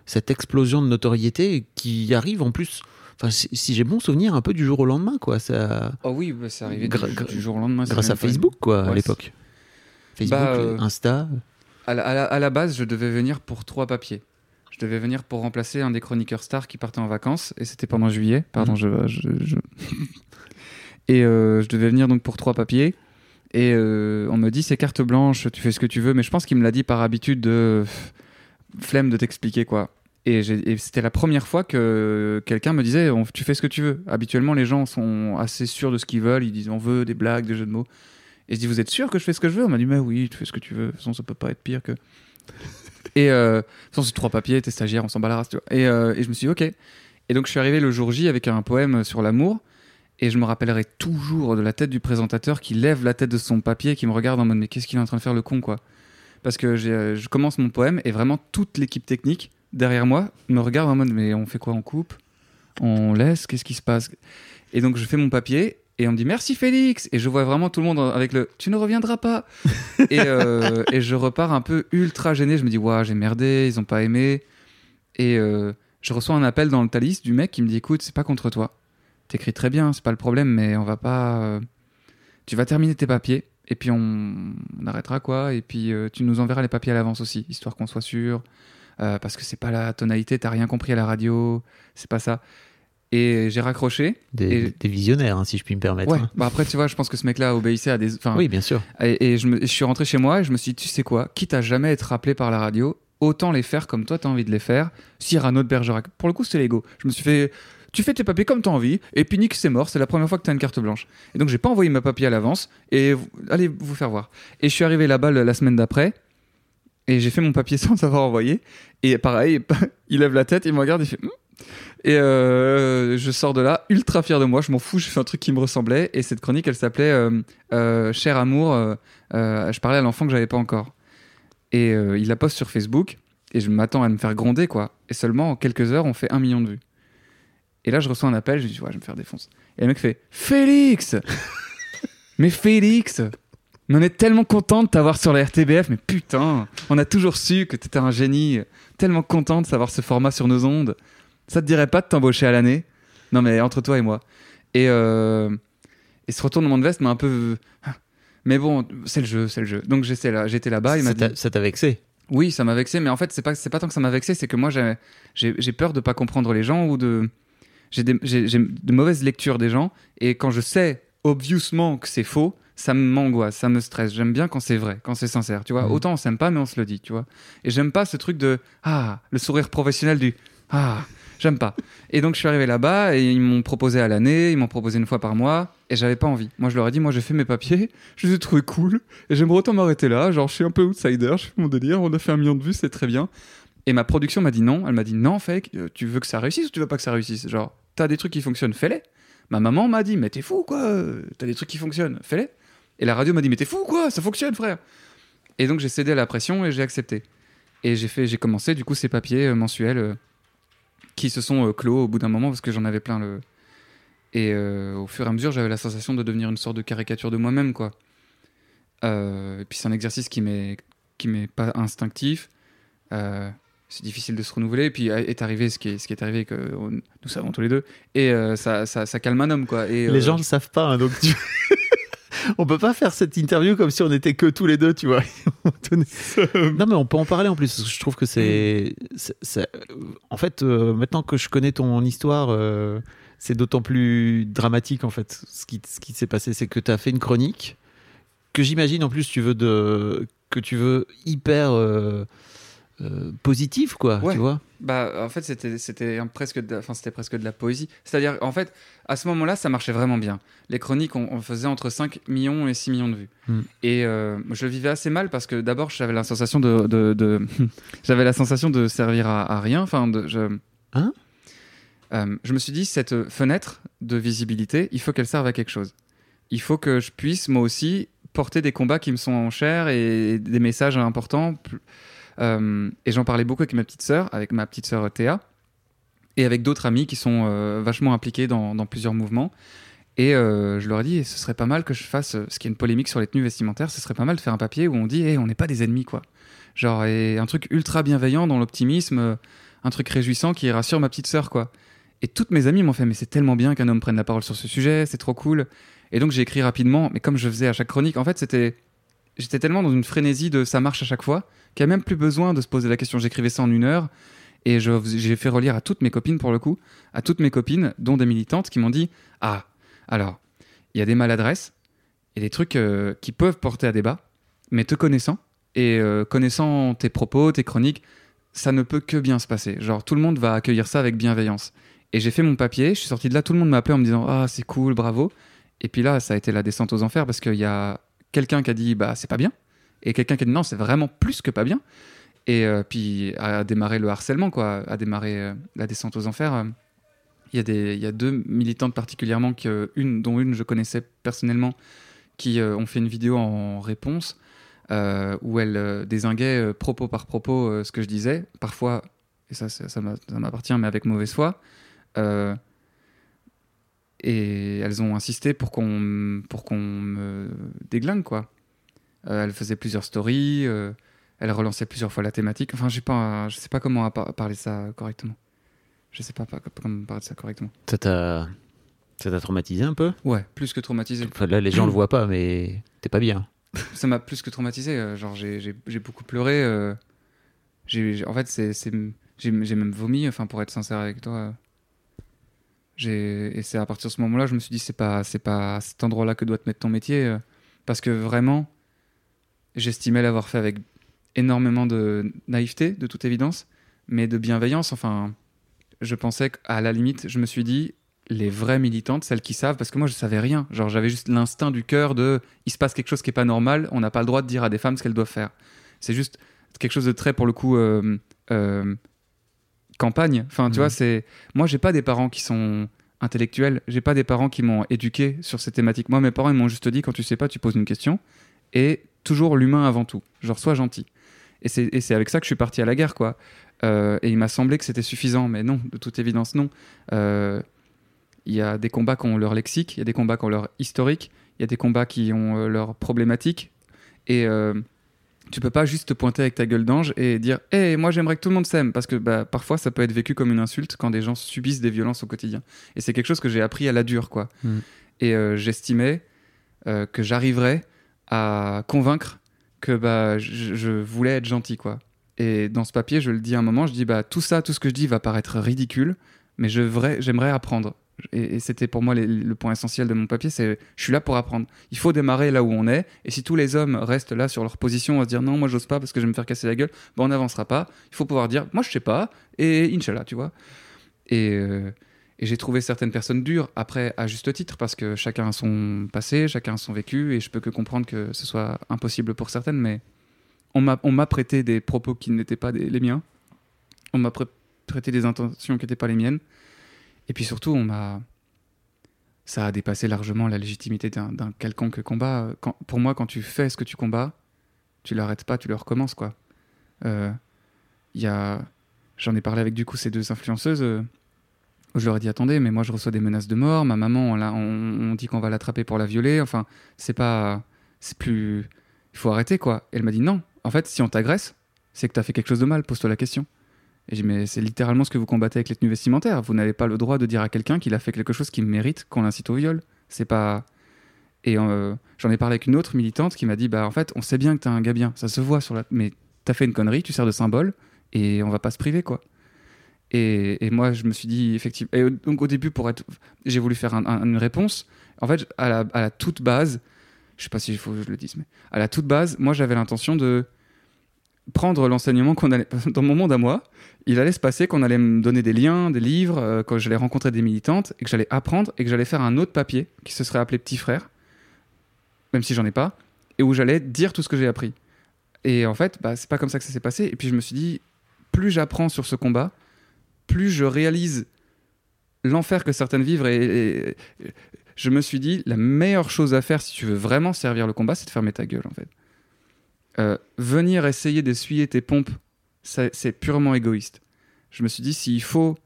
Speaker 3: cette explosion de notoriété qui arrive en plus. Enfin, si, si j'ai bon souvenir, un peu du jour au lendemain, quoi. Ça,
Speaker 1: Oh oui, bah, c'est arrivé
Speaker 3: Gra-
Speaker 1: du, jour au lendemain.
Speaker 3: grâce à Facebook, quoi, à l'époque. Facebook,
Speaker 1: Bah, euh,
Speaker 3: Insta.
Speaker 1: À la, à la- à la base, je devais venir pour trois papiers. Je devais venir pour remplacer un des chroniqueurs stars qui partait en vacances, et c'était pendant juillet. Pardon,
Speaker 3: Mhm.
Speaker 1: je, je- je- et euh, je devais venir donc pour trois papiers. Et euh, on me dit c'est carte blanche, tu fais ce que tu veux, mais je pense qu'il me l'a dit par habitude de flemme de t'expliquer quoi. Et, c'était la première fois que quelqu'un me disait on- tu fais ce que tu veux. Habituellement, les gens sont assez sûrs de ce qu'ils veulent, ils disent on veut des blagues, des jeux de mots. Et je dis vous êtes sûr que je fais ce que je veux? On m'a dit mais oui, tu fais ce que tu veux. De toute façon, ça peut pas être pire que. Et euh, façon, c'est trois papiers, t'es stagiaire, on s'en bat la race. Et, euh, et je me suis dit, ok. Et donc, je suis arrivé le jour J avec un poème sur l'amour. Et je me rappellerai toujours de la tête du présentateur qui lève la tête de son papier et qui me regarde en mode, mais qu'est-ce qu'il est en train de faire le con, quoi? Parce que euh, je commence mon poème et vraiment toute l'équipe technique derrière moi me regarde en mode, mais on fait quoi On coupe On laisse? Qu'est-ce qui se passe? Et donc, je fais mon papier. Et on me dit merci Félix et je vois vraiment tout le monde avec le tu ne reviendras pas et, euh, et je repars un peu ultra gêné. Je me dis, waouh, j'ai merdé, ils ont pas aimé. Et euh, je reçois un appel dans le Thalys du mec qui me dit, écoute, c'est pas contre toi. T'écris très bien, c'est pas le problème, mais on va pas. euh, Tu vas terminer tes papiers et puis on, on arrêtera quoi. Et puis tu nous enverras les papiers à l'avance aussi, histoire qu'on soit sûr. Parce que c'est pas la tonalité, t'as rien compris à la radio, c'est pas ça. Et j'ai raccroché.
Speaker 3: Des,
Speaker 1: et-
Speaker 3: des visionnaires, hein, si je puis me permettre.
Speaker 1: Ouais.
Speaker 3: hein.
Speaker 1: Bah après, tu vois, je pense que ce mec-là obéissait à des. enfin,
Speaker 3: Oui, bien sûr.
Speaker 1: et, et je, me- je suis rentré chez moi et je me suis dit, tu sais quoi, quitte à jamais être rappelé par la radio, autant les faire comme toi t'as envie de les faire. Cyrano de Bergerac. Pour le coup, c'était l'ego. Je me suis fait, tu fais tes papiers comme t'as envie, et puis Nick, c'est mort, c'est la première fois que t'as une carte blanche. Et donc, j'ai pas envoyé mes papiers à l'avance, et allez vous faire voir. Et je suis arrivé là-bas la semaine d'après, et j'ai fait mon papier sans avoir envoyé. Et pareil, il lève la tête, il me regarde, il fait. Et euh, je sors de là ultra fier de moi, je m'en fous, j'ai fait un truc qui me ressemblait. Et cette chronique, elle s'appelait euh, euh, Cher amour, je parlais à l'enfant que j'avais pas encore. Et il la poste sur Facebook, et je m'attends à me faire gronder, quoi. Et seulement en quelques heures, on fait un million de vues. Et là, je reçois un appel, je dis, ouais, je vais me faire défoncer. Et le mec fait, Félix Mais Félix mais on est tellement content de t'avoir sur la RTBF, mais putain, on a toujours su que t'étais un génie. Tellement content de savoir ce format sur nos ondes. Ça te dirait pas de t'embaucher à l'année? Non, mais entre toi et moi. Et, euh, et ce retournement de veste m'a un peu. Mais bon, c'est le jeu, c'est le jeu. Donc j'étais là, j'étais là-bas. Il m'a
Speaker 3: Ça
Speaker 1: dit.
Speaker 3: t'a- ça t'a vexé?
Speaker 1: Oui, ça m'a vexé, mais en fait, c'est pas, c'est pas tant que ça m'a vexé, c'est que moi, j'ai, peur de pas comprendre les gens ou de. J'ai, des- j'ai, j'ai de mauvaises lectures des gens, et quand je sais, obviously, que c'est faux, ça m'angoisse, ça me stresse. J'aime bien quand c'est vrai, quand c'est sincère, tu vois.
Speaker 3: Mhm.
Speaker 1: Autant on s'aime pas, mais on se le dit, tu vois. Et j'aime pas ce truc de. Ah, le sourire professionnel du. Ah, j'aime pas. Et donc, je suis arrivé là-bas, et ils m'ont proposé à l'année, ils m'ont proposé une fois par mois, et j'avais pas envie. Moi, je leur ai dit, moi, j'ai fait mes papiers, je les ai trouvés cool, et j'aimerais autant m'arrêter là. Genre, je suis un peu outsider, je fais mon délire, on a fait un million de vues, c'est très bien. Et ma production m'a dit non. Elle m'a dit non, fake, euh, tu veux que ça réussisse ou tu veux pas que ça réussisse? Genre, t'as des trucs qui fonctionnent, fais-les. Ma maman m'a dit, mais t'es fou quoi euh, T'as des trucs qui fonctionnent, fais-les. Et la radio m'a dit, mais t'es fou quoi Ça fonctionne, frère. Et donc j'ai cédé à la pression et j'ai accepté. Et j'ai j'ai commencé du coup ces papiers euh, mensuels qui se sont euh, clos au bout d'un moment parce que j'en avais plein le. Et euh, au fur et à mesure, j'avais la sensation de devenir une sorte de caricature de moi-même, quoi. Euh, et puis c'est un exercice qui m'est qui m'est pas instinctif. Euh, c'est difficile de se renouveler. Et puis est arrivé ce qui est, ce qui est arrivé que on- nous savons tous les deux. Et euh, ça, ça, ça calme un homme, quoi. Et,
Speaker 3: Les
Speaker 1: euh,
Speaker 3: gens ne savent pas, hein, donc tu- on peut pas faire cette interview comme si on était que tous les deux, tu vois. non, mais on peut en parler en plus. parce que Je trouve que c'est, en fait, euh, maintenant que je connais ton histoire, euh, c'est d'autant plus dramatique en fait. Ce qui, ce qui s'est passé, c'est que tu as fait une chronique que j'imagine en plus tu veux de que tu veux hyper euh, euh, positive quoi,
Speaker 1: Ouais.
Speaker 3: tu vois.
Speaker 1: Bah, en fait, c'était presque, de, enfin, c'était presque de la poésie. C'est-à-dire, en fait, à ce moment-là, ça marchait vraiment bien. Les chroniques, on, on faisait entre 5 millions et 6 millions de vues.
Speaker 3: Mm.
Speaker 1: Et euh, je le vivais assez mal parce que d'abord, j'avais la sensation de, de, de- j'avais la sensation de servir à, à rien. Enfin, de, je,
Speaker 3: Hein?
Speaker 1: Euh, je me suis dit, cette fenêtre de visibilité, il faut qu'elle serve à quelque chose. Il faut que je puisse, moi aussi, porter des combats qui me sont chers et des messages importants. Plus- et j'en parlais beaucoup avec ma petite sœur, avec ma petite sœur Théa, et avec d'autres amis qui sont euh, vachement impliqués dans, plusieurs mouvements. Et euh, je leur ai dit, ce serait pas mal que je fasse, euh, ce qui est une polémique sur les tenues vestimentaires, ce serait pas mal de faire un papier où on dit, hey, on n'est pas des ennemis, quoi. Genre, et un truc ultra bienveillant dans l'optimisme, euh, un truc réjouissant qui rassure ma petite sœur, quoi. Et toutes mes amies m'ont fait, mais c'est tellement bien qu'un homme prenne la parole sur ce sujet, c'est trop cool. Et donc j'ai écrit rapidement, mais comme je faisais à chaque chronique, en fait, c'était. J'étais tellement dans une frénésie de ça marche à chaque fois, qu'il n'y a même plus besoin de se poser la question. J'écrivais ça en une heure, et j'ai fait relire à toutes mes copines, pour le coup, à toutes mes copines, dont des militantes, qui m'ont dit Ah, alors, il y a des maladresses, et des trucs euh, qui peuvent porter à débat, mais te connaissant, et euh, connaissant tes propos, tes chroniques, ça ne peut que bien se passer. Genre, tout le monde va accueillir ça avec bienveillance. Et j'ai fait mon papier, je suis sorti de là, tout le monde m'a appelé en me disant Ah, c'est cool, bravo. Et puis là, ça a été la descente aux enfers parce qu'il y a quelqu'un qui a dit Bah, c'est pas bien. Et quelqu'un qui a dit Non, c'est vraiment plus que pas bien. Et euh, puis a démarré le harcèlement, quoi, a démarré euh, la descente aux enfers. Euh, Il y, a des, il y a deux militantes particulièrement, que, une, dont une je connaissais personnellement, qui ont fait une vidéo en réponse où elles désinguaient euh, propos par propos ce que je disais. Parfois, et ça, ça m'appartient, mais avec mauvaise foi. Et elles ont insisté pour qu'on pour qu'on me déglingue quoi. Euh, elles faisaient plusieurs stories, euh, elles relançaient plusieurs fois la thématique. Enfin, j'ai pas, je sais pas comment par- parler ça correctement. Je sais pas, pas comment parler ça correctement.
Speaker 3: Ça t'a ça t'a traumatisé un peu?
Speaker 1: Ouais, plus que traumatisé.
Speaker 3: Enfin, Là, les gens le voient pas, mais t'es pas bien.
Speaker 1: ça m'a plus que traumatisé. euh, Genre, j'ai- beaucoup pleuré. euh, j'ai- en fait, c'est j'ai même vomi, enfin, pour être sincère avec toi. Et c'est à partir de ce moment-là, je me suis dit, c'est pas, c'est pas à cet endroit-là que doit te mettre ton métier. euh, parce que vraiment, j'estimais l'avoir fait avec énormément de naïveté, de toute évidence, mais de bienveillance. Enfin, je pensais qu'à la limite, je me suis dit, les vraies militantes, celles qui savent, parce que moi je savais rien. Genre j'avais juste l'instinct du cœur de, il se passe quelque chose qui est pas normal, on n'a pas le droit de dire à des femmes ce qu'elles doivent faire. C'est juste quelque chose de très pour le coup euh, euh, campagne. Enfin tu
Speaker 3: Mhm.
Speaker 1: vois, c'est moi j'ai pas des parents qui sont intellectuels, j'ai pas des parents qui m'ont éduqué sur ces thématiques. Moi mes parents ils m'ont juste dit quand tu sais pas, tu poses une question et toujours l'humain avant tout. Genre sois gentil. Et c'est et c'est avec ça que je suis parti à la guerre quoi. Euh, et il m'a semblé que c'était suffisant, mais non, de toute évidence non. Euh, il y a des combats qui ont leur lexique, il y a des combats qui ont leur historique, il y a des combats qui ont euh, leur problématique. Et euh, tu peux pas juste te pointer avec ta gueule d'ange et dire Hé, moi j'aimerais que tout le monde s'aime. Parce que bah, parfois ça peut être vécu comme une insulte quand des gens subissent des violences au quotidien. Et c'est quelque chose que j'ai appris à la dure, quoi.
Speaker 3: Mm.
Speaker 1: Et euh, j'estimais euh, que j'arriverais à convaincre que bah, je, je voulais être gentil, quoi. Et dans ce papier, je le dis à un moment, je dis bah, tout ça, tout ce que je dis va paraître ridicule, mais j'aimerais apprendre. Et, c'était pour moi le point essentiel de mon papier, c'est je suis là pour apprendre. Il faut démarrer là où on est, et si tous les hommes restent là sur leur position à se dire non, moi j'ose pas parce que je vais me faire casser la gueule, ben on n'avancera pas. Il faut pouvoir dire moi je sais pas, et Inch'Allah, tu vois. Et, euh, j'ai trouvé certaines personnes dures, après à juste titre, parce que chacun a son passé, chacun a son vécu, et je peux que comprendre que ce soit impossible pour certaines, mais on m'a prêté des propos qui n'étaient pas les miens. On m'a prêté des intentions qui n'étaient pas les miennes. Et puis surtout, on m'a. Ça a dépassé largement la légitimité d'un quelconque combat. Pour moi, quand tu fais ce que tu combats, tu l'arrêtes pas, tu le recommences, quoi. Euh, a. J'en ai parlé avec du coup ces deux influenceuses. euh, où je leur ai dit attendez, mais moi je reçois des menaces de mort. Ma maman, on, on, dit qu'on va l'attraper pour la violer. Enfin, c'est pas. C'est plus. Il faut arrêter, quoi. Elle m'a dit non. En fait, si on t'agresse, c'est que t'as fait quelque chose de mal. Pose-toi la question. Et j'ai dit, mais c'est littéralement ce que vous combattez avec les tenues vestimentaires. Vous n'avez pas le droit de dire à quelqu'un qu'il a fait quelque chose qui mérite qu'on l'incite au viol. C'est pas. Et euh, j'en ai parlé avec une autre militante qui m'a dit, bah en fait, on sait bien que t'es un gars bien, ça se voit sur la. Mais t'as fait une connerie, tu sers de symbole, et on va pas se priver, quoi. Et, et moi, je me suis dit, effectivement. Et donc, au début, pour être. J'ai voulu faire un- un- une réponse. En fait, à la, à la toute base, je sais pas s'il faut que je le dise, mais à la toute base, moi, j'avais l'intention de prendre l'enseignement qu'on allait. Dans mon monde à moi, il allait se passer qu'on allait me donner des liens, des livres, euh, quand j'allais rencontrer des militantes, et que j'allais apprendre, et que j'allais faire un autre papier qui se serait appelé Petit Frère, même si j'en ai pas, et où j'allais dire tout ce que j'ai appris. Et en fait, bah, c'est pas comme ça que ça s'est passé. Et puis je me suis dit, plus j'apprends sur ce combat, plus je réalise l'enfer que certaines vivent. Et, et- je me suis dit, la meilleure chose à faire si tu veux vraiment servir le combat, c'est de fermer ta gueule, en fait. Euh, venir essayer d'essuyer tes pompes, c'est purement égoïste. Je me suis dit, s'il faut,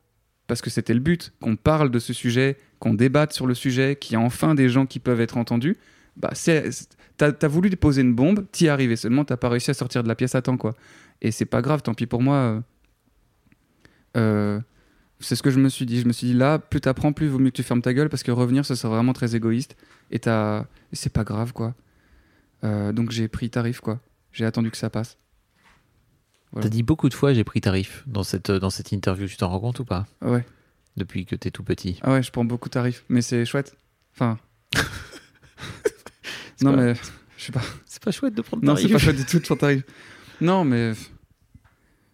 Speaker 1: parce que c'était le but, qu'on parle de ce sujet, qu'on débatte sur le sujet, qu'il y a enfin des gens qui peuvent être entendus, bah c'est, t'as, voulu déposer une bombe, t'y arrivé seulement, t'as pas réussi à sortir de la pièce à temps, quoi. Et c'est pas grave, tant pis pour moi. euh, euh, c'est ce que je me suis dit. Je me suis dit, là, plus t'apprends, plus vaut mieux que tu fermes ta gueule, parce que revenir, ce serait vraiment très égoïste. Et, et c'est pas grave, quoi. Donc j'ai pris tarif, quoi. J'ai attendu que ça passe. Voilà.
Speaker 3: T'as dit beaucoup de fois j'ai pris tarif dans cette, dans cette interview, tu t'en rends compte ou pas?
Speaker 1: Ah ouais,
Speaker 3: Depuis que t'es tout petit.
Speaker 1: ah ouais, je prends beaucoup tarif, mais c'est chouette. Enfin. Non,
Speaker 3: pas-
Speaker 1: mais je sais pas.
Speaker 3: C'est pas chouette de prendre
Speaker 1: Non,
Speaker 3: tarif.
Speaker 1: c'est pas chouette du tout de prendre tarif. Non, mais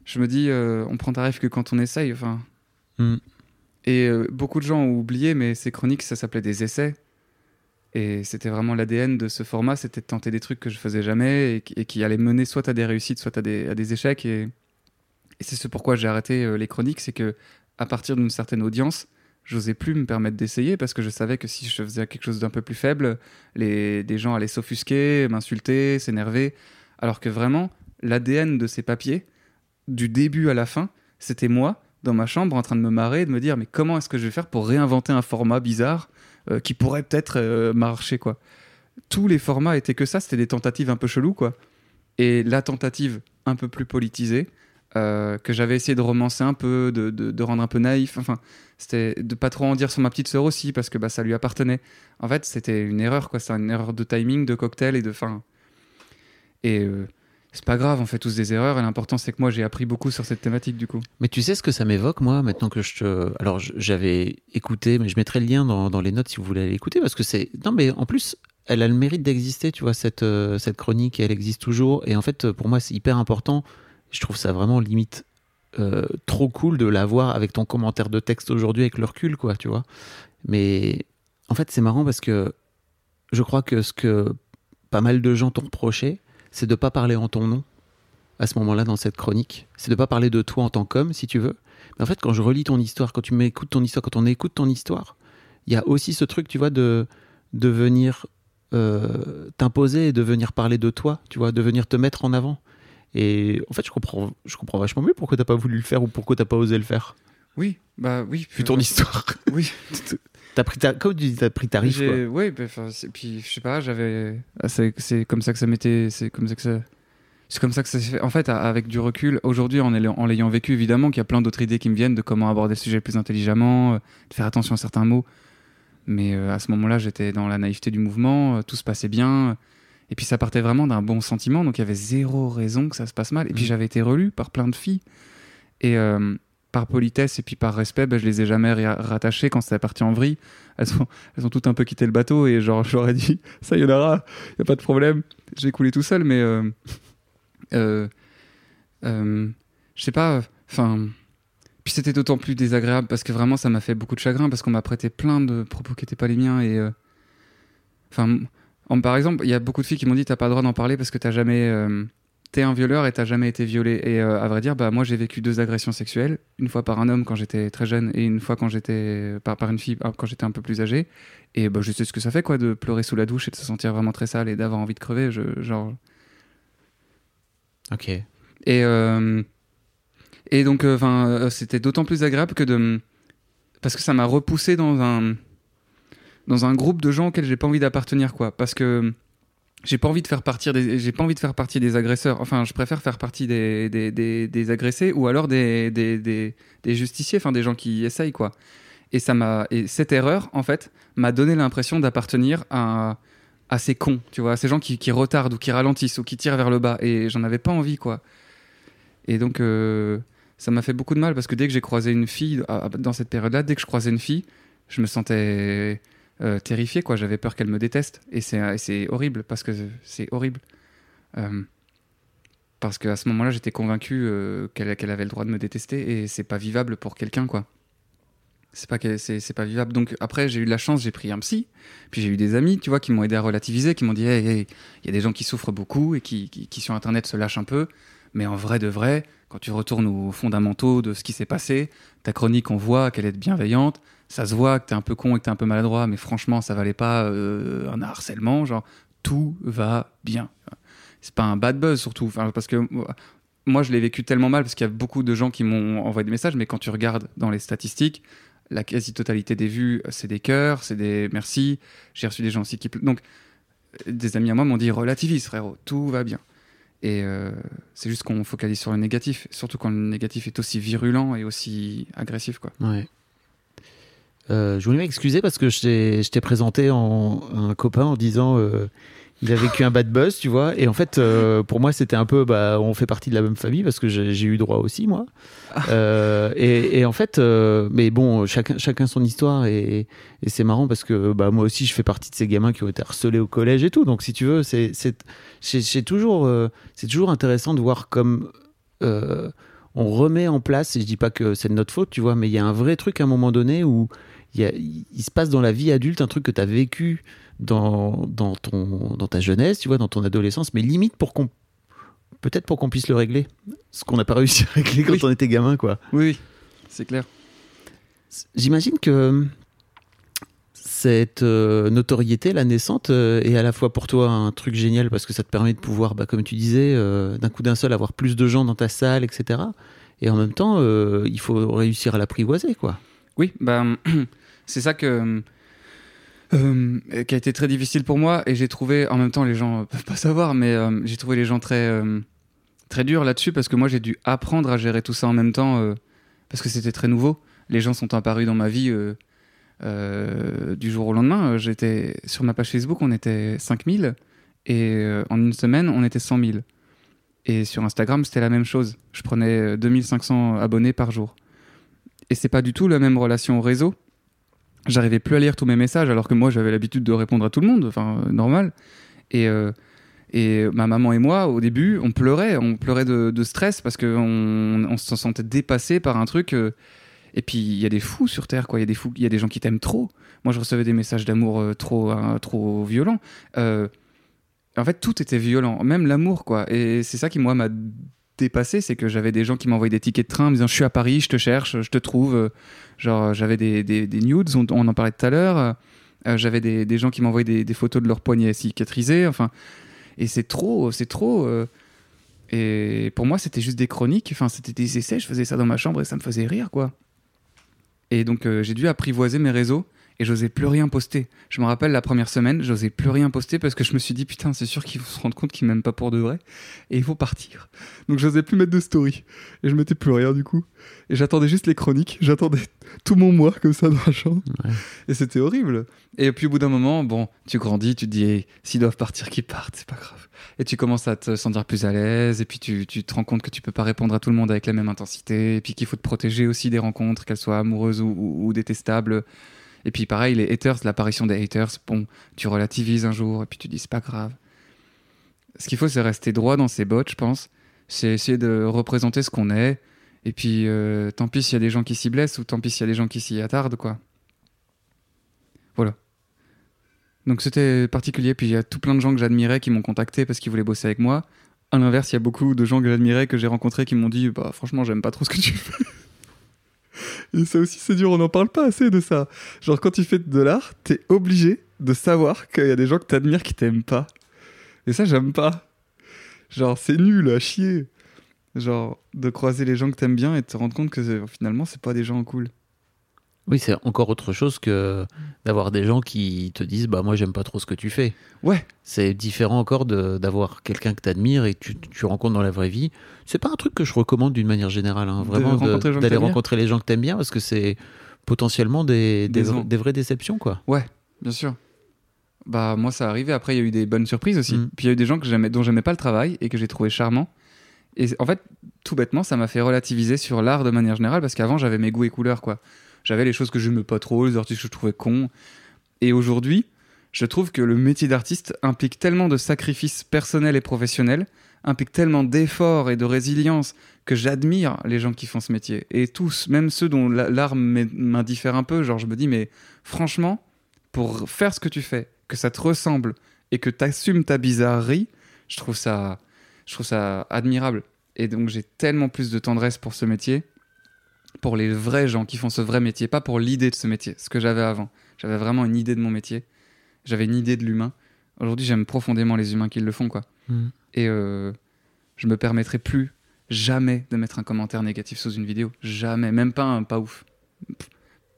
Speaker 1: je me dis, euh, on prend tarif que quand on essaye. Enfin.
Speaker 3: Hmm.
Speaker 1: Et euh, beaucoup de gens ont oublié, mais ces chroniques, ça s'appelait des essais. Et c'était vraiment l'ADN de ce format, c'était de tenter des trucs que je faisais jamais et, qui- allaient mener soit à des réussites, soit à des, échecs. Et, et c'est ce pourquoi j'ai arrêté euh, les chroniques, c'est que à partir d'une certaine audience, j'osais plus me permettre d'essayer parce que je savais que si je faisais quelque chose d'un peu plus faible, les, des gens allaient s'offusquer, m'insulter, s'énerver. Alors que vraiment, l'ADN de ces papiers, du début à la fin, c'était moi dans ma chambre en train de me marrer, de me dire mais comment est-ce que je vais faire pour réinventer un format bizarre euh, qui pourrait peut-être euh, marcher quoi. Tous les formats étaient que ça, c'était des tentatives un peu cheloues quoi. Et la tentative un peu plus politisée, euh, que j'avais essayé de romancer un peu, de, de- rendre un peu naïf, enfin, c'était de pas trop en dire sur ma petite sœur aussi, parce que bah, ça lui appartenait. En fait, c'était une erreur, quoi. C'est une erreur de timing, de cocktail et de fin. Et c'est pas grave, on fait tous des erreurs, et l'important c'est que moi j'ai appris beaucoup sur cette thématique du coup.
Speaker 3: Mais tu sais ce que ça m'évoque, moi, maintenant que je te. Alors, j'avais écouté, mais je mettrai le lien dans, dans les notes si vous voulez aller écouter, parce que c'est. Non, mais en plus, elle a le mérite d'exister, tu vois, cette, euh, cette chronique, et elle existe toujours. Et en fait, pour moi, c'est hyper important. Je trouve ça vraiment limite euh, trop cool de l'avoir avec ton commentaire de texte aujourd'hui, avec le recul, quoi, tu vois. Mais en fait, c'est marrant parce que je crois que ce que pas mal de gens t'ont reproché, c'est de pas parler en ton nom à ce moment-là dans cette chronique. C'est de pas parler de toi en tant qu'homme, si tu veux. Mais en fait, quand je relis ton histoire, quand tu m'écoutes ton histoire, quand on écoute ton histoire, il y a aussi ce truc, tu vois, de, de venir euh, t'imposer et de venir parler de toi, tu vois, de venir te mettre en avant. Et en fait, je comprends, je comprends vachement mieux pourquoi t'as pas voulu le faire ou pourquoi t'as pas osé le faire.
Speaker 1: Oui, bah oui.
Speaker 3: Vu ton histoire.
Speaker 1: Oui.
Speaker 3: T'as pris ta, comme tu dis, t'as pris tarif, quoi.
Speaker 1: Oui, bah, puis je sais pas, j'avais. ah, C'est c'est comme ça que ça m'était. C'est comme ça que ça. C'est comme ça que ça s'est fait. En fait, avec du recul, aujourd'hui, en ayant- en l'ayant vécu, évidemment, qu'il y a plein d'autres idées qui me viennent de comment aborder le sujet plus intelligemment, euh, de faire attention à certains mots. Mais euh, à ce moment-là, j'étais dans la naïveté du mouvement, euh, tout se passait bien. Et puis ça partait vraiment d'un bon sentiment, donc il y avait zéro raison que ça se passe mal. Et puis
Speaker 3: Mhm.
Speaker 1: j'avais été relu par plein de filles. Et par politesse et puis par respect, ben, je les ai jamais ra- rattachées quand c'était parti en vrille. Elles ont, toutes un peu quitté le bateau et genre ai dit ça y en aura, a pas de problème. J'ai coulé tout seul, mais euh, euh, euh, je sais pas. Enfin, puis c'était d'autant plus désagréable parce que vraiment ça m'a fait beaucoup de chagrin parce qu'on m'a prêté plein de propos qui étaient pas les miens et enfin en- par exemple il y a beaucoup de filles qui m'ont dit t'as pas le droit d'en parler parce que t'as jamais t'es un violeur et t'as jamais été violé et euh, à vrai dire bah moi j'ai vécu deux agressions sexuelles une fois par un homme quand j'étais très jeune et une fois quand j'étais par, par une fille ah, quand j'étais un peu plus âgé et bah je sais ce que ça fait quoi de pleurer sous la douche et de se sentir vraiment très sale et d'avoir envie de crever je, genre
Speaker 3: Ok.
Speaker 1: et, euh, et donc, euh, enfin, euh, c'était d'autant plus agréable que de. Parce que ça m'a repoussé dans un. Dans un groupe de gens auxquels j'ai pas envie d'appartenir, quoi. Parce que j'ai pas envie de faire partie des. J'ai pas envie de faire partie des agresseurs. Enfin, je préfère faire partie des, des, des, agressés ou alors des, des, justiciers, enfin, des gens qui essayent, quoi. Et ça m'a. Et cette erreur, en fait, m'a donné l'impression d'appartenir à à ces cons, tu vois, à ces gens qui, retardent ou qui ralentissent ou qui tirent vers le bas. Et j'en avais pas envie, quoi. Et donc, euh, ça m'a fait beaucoup de mal parce que dès que j'ai croisé une fille, ah, dans cette période-là, dès que je croisais une fille, je me sentais euh, terrifié, quoi. J'avais peur qu'elle me déteste. Et c'est c'est horrible parce que c'est horrible. Euh, parce qu'à ce moment-là, j'étais convaincu euh, qu'elle avait le droit de me détester et c'est pas vivable pour quelqu'un, quoi. C'est pas, c'est pas vivable. Donc après, j'ai eu de la chance, j'ai pris un psy. Puis j'ai eu des amis, tu vois, qui m'ont aidé à relativiser, qui m'ont dit il y a des gens qui souffrent beaucoup et qui, qui, qui sur Internet se lâchent un peu. Mais en vrai de vrai, quand tu retournes aux fondamentaux de ce qui s'est passé, ta chronique, on voit qu'elle est bienveillante. Ça se voit que t'es un peu con et que t'es un peu maladroit, mais franchement, ça valait pas euh, un harcèlement. Genre, tout va bien. C'est pas un bad buzz, surtout. Parce que moi- je l'ai vécu tellement mal parce qu'il y a beaucoup de gens qui m'ont envoyé des messages, mais quand tu regardes dans les statistiques, la quasi-totalité des vues, c'est des cœurs, c'est des merci. J'ai reçu des gens aussi qui. Donc, des amis à moi m'ont dit relativise, frérot, tout va bien. Et euh, c'est juste qu'on focalise sur le négatif, surtout quand le négatif est aussi virulent et aussi agressif, quoi.
Speaker 3: Ouais. Euh, je voulais m'excuser parce que je t'ai présenté en, un copain en disant euh, il a vécu un bad buzz, tu vois. Et en fait, euh, pour moi, c'était un peu, bah, on fait partie de la même famille parce que j'ai eu droit aussi, moi. Euh, et, et en fait, mais bon, chacun, chacun son histoire et, et c'est marrant parce que bah, moi aussi, je fais partie de ces gamins qui ont été harcelés au collège et tout. Donc, si tu veux, c'est toujours, c'est toujours intéressant de voir comme on remet en place. Et je dis pas que c'est de notre faute, tu vois, mais il y a un vrai truc à un moment donné où il, se passe dans la vie adulte un truc que tu as vécu dans, dans, ton, dans ta jeunesse, tu vois, dans ton adolescence, mais limite pour qu'on peut-être pour qu'on puisse le régler. Ce qu'on n'a pas réussi à régler quand on était gamin, quoi.
Speaker 1: Oui, c'est clair.
Speaker 3: J'imagine que cette euh, notoriété, la naissante, euh, est à la fois pour toi un truc génial parce que ça te permet de pouvoir, bah, comme tu disais, euh, d'un coup d'un seul avoir plus de gens dans ta salle, etc. Et en même temps, il faut réussir à l'apprivoiser, quoi.
Speaker 1: Oui, bah, c'est ça que. euh, qui a été très difficile pour moi et j'ai trouvé en même temps les gens peuvent pas savoir mais euh, j'ai trouvé les gens très euh, très durs là-dessus parce que moi j'ai dû apprendre à gérer tout ça en même temps parce que c'était très nouveau. Les gens sont apparus dans ma vie du jour au lendemain. J'étais sur ma page Facebook on était 5000 et en une semaine on était 100 000 et sur Instagram c'était la même chose. Je prenais euh, 2500 abonnés par jour. Et c'est pas du tout la même relation au réseau j'arrivais plus à lire tous mes messages alors que moi j'avais l'habitude de répondre à tout le monde, enfin euh, normal. Et, euh, et ma maman et moi, au début, on pleurait, on pleurait de, stress parce qu'on on se sentait dépassé par un truc. euh, et puis il y a des fous sur Terre, quoi. Il y a des fous, il y a des gens qui t'aiment trop. Moi, je recevais des messages d'amour trop, trop violents. En fait, tout était violent, même l'amour, quoi. Et c'est ça qui moi m'a dépassé, c'est que j'avais des gens qui m'envoyaient des tickets de train en me disant je suis à Paris, je te cherche, je te trouve. euh, Genre, j'avais des, des, des nudes, on, en parlait tout à l'heure. euh, j'avais des, des gens qui m'envoyaient des, des photos de leurs poignets cicatrisés. Enfin, et c'est trop, c'est trop. euh, et pour moi, c'était juste des chroniques. Enfin, c'était des essais. Je faisais ça dans ma chambre et ça me faisait rire, quoi. Et donc, j'ai dû apprivoiser mes réseaux et j'osais plus rien poster. Je me rappelle la première semaine, j'osais plus rien poster parce que je me suis dit, putain, c'est sûr qu'ils vont se rendre compte qu'ils m'aiment pas pour de vrai et il faut partir. Donc, j'osais plus mettre de story et je mettais plus rien du coup. Et j'attendais juste les chroniques. J'attendais tout mon mois comme ça dans la chambre.
Speaker 3: Ouais.
Speaker 1: Et c'était horrible. Et puis au bout d'un moment, bon, tu grandis, tu te dis, hey, s'ils doivent partir, qu'ils partent, c'est pas grave. Et tu commences à te sentir plus à l'aise. Et puis tu, tu te rends compte que tu peux pas répondre à tout le monde avec la même intensité. Et puis qu'il faut te protéger aussi des rencontres, qu'elles soient amoureuses ou, ou- ou détestables. Et puis pareil, les haters, l'apparition des haters, bon, tu relativises un jour et puis tu dis, c'est pas grave. Ce qu'il faut, c'est rester droit dans ses bottes, je pense. C'est essayer de représenter ce qu'on est. Et puis, euh, tant pis s'il y a des gens qui s'y blessent ou tant pis s'il y a des gens qui s'y attardent, quoi. Voilà. Donc c'était particulier. Puis il y a tout plein de gens que j'admirais qui m'ont contacté parce qu'ils voulaient bosser avec moi. À l'inverse, il y a beaucoup de gens que j'admirais, que j'ai rencontrés, qui m'ont dit Bah, franchement, j'aime pas trop ce que tu fais. Et ça aussi, c'est dur, on n'en parle pas assez de ça. Genre, quand tu fais de l'art, t'es obligé de savoir qu'il y a des gens que t'admires qui t'aiment pas. Et ça, j'aime pas. Genre, c'est nul à chier. Genre, de croiser les gens que t'aimes bien et de te rendre compte que c'est- finalement, c'est pas des gens cool.
Speaker 3: Oui, c'est encore autre chose que d'avoir des gens qui te disent bah moi j'aime pas trop ce que tu fais.
Speaker 1: Ouais,
Speaker 3: C'est différent encore d'avoir quelqu'un que tu admires et que tu, tu rencontres dans la vraie vie. C'est pas un truc que je recommande d'une manière générale, hein, vraiment de-
Speaker 1: rencontrer les gens que
Speaker 3: d'aller
Speaker 1: t'aimes bien.
Speaker 3: rencontrer les gens que t'aimes bien parce que c'est potentiellement des, des,
Speaker 1: Des en-
Speaker 3: des vraies déceptions quoi.
Speaker 1: Ouais, bien sûr. Bah moi ça arrivait. Après il y a eu des bonnes surprises aussi.
Speaker 3: Mm.
Speaker 1: Puis il y a eu des gens que dont j'aimais pas le travail et que j'ai trouvé charmant. Et en fait, tout bêtement, ça m'a fait relativiser sur l'art de manière générale parce qu'avant, j'avais mes goûts et couleurs, quoi. J'avais les choses que j'aimais pas trop, les artistes que je trouvais cons. Et aujourd'hui, je trouve que le métier d'artiste implique tellement de sacrifices personnels et professionnels, implique tellement d'efforts et de résilience que j'admire les gens qui font ce métier. Et tous, même ceux dont la- l'art m'indiffère un peu, genre je me dis, mais franchement, pour faire ce que tu fais, que ça te ressemble et que tu assumes ta bizarrerie, je trouve ça, je trouve ça admirable. Et donc j'ai tellement plus de tendresse pour ce métier, pour les vrais gens qui font ce vrai métier, pas pour l'idée de ce métier, ce que j'avais avant. J'avais vraiment une idée de mon métier, j'avais une idée de l'humain. Aujourd'hui, j'aime profondément les humains qui le font, quoi.
Speaker 3: Mhm.
Speaker 1: Et euh, je me permettrai plus jamais de mettre un commentaire négatif sous une vidéo. Jamais. Même pas un pas ouf.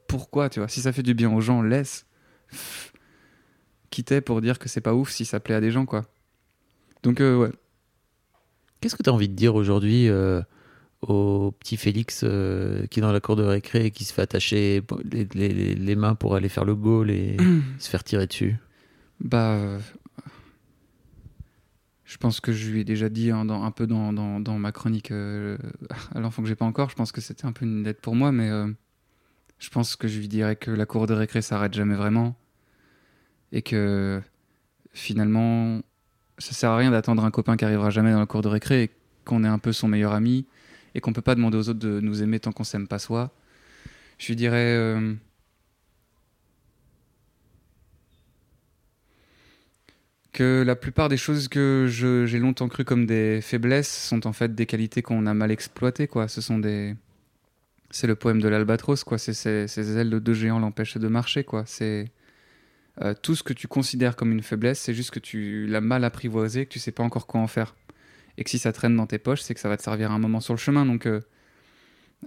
Speaker 1: Pourquoi, tu vois? Si ça fait du bien aux gens, laisse. Pff, Quitter pour dire que c'est pas ouf si ça plaît à des gens, quoi. Donc, euh, ouais.
Speaker 3: Qu'est-ce que tu as envie de dire aujourd'hui euh, au petit Félix euh, qui est dans la cour de récré et qui se fait attacher les, les- les mains pour aller faire le goal et se faire tirer dessus
Speaker 1: Bah. euh, Je pense que je lui ai déjà dit hein, dans- un peu dans, dans- dans ma chronique euh, à l'enfant que j'ai pas encore. Je pense que c'était un peu une lettre pour moi, mais je pense que je lui dirais que la cour de récré s'arrête jamais vraiment et que finalement ça sert à rien d'attendre un copain qui arrivera jamais dans la cour de récré et qu'on est un peu son meilleur ami et qu'on peut pas demander aux autres de nous aimer tant qu'on s'aime pas soi. Je lui dirais. euh, que la plupart des choses que j'ai longtemps cru comme des faiblesses sont en fait des qualités qu'on a mal exploitées quoi ce sont des c'est le poème de l'albatros quoi c'est- ces ailes de deux géants l'empêchent de marcher quoi c'est euh, tout ce que tu considères comme une faiblesse c'est juste que tu l'as mal apprivoisé que tu sais pas encore quoi en faire et que si ça traîne dans tes poches c'est que ça va te servir à un moment sur le chemin donc euh,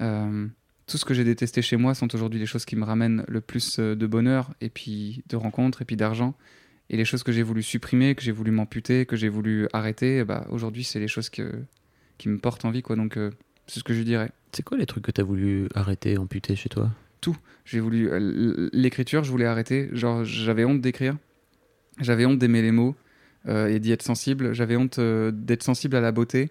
Speaker 1: euh, tout ce que j'ai détesté chez moi sont aujourd'hui les choses qui me ramènent le plus euh, de bonheur et puis de rencontres et puis d'argent et les choses que j'ai voulu supprimer, que j'ai voulu m'amputer, que j'ai voulu arrêter, bah, aujourd'hui, c'est les choses que, qui me portent en vie. Quoi. Donc, euh, c'est ce que je dirais.
Speaker 3: C'est quoi les trucs que tu as voulu arrêter, amputer chez toi?
Speaker 1: J'ai voulu. L'écriture, je voulais arrêter. Genre, j'avais honte d'écrire. J'avais honte d'aimer les mots et d'y être sensible. J'avais honte euh, d'être sensible à la beauté.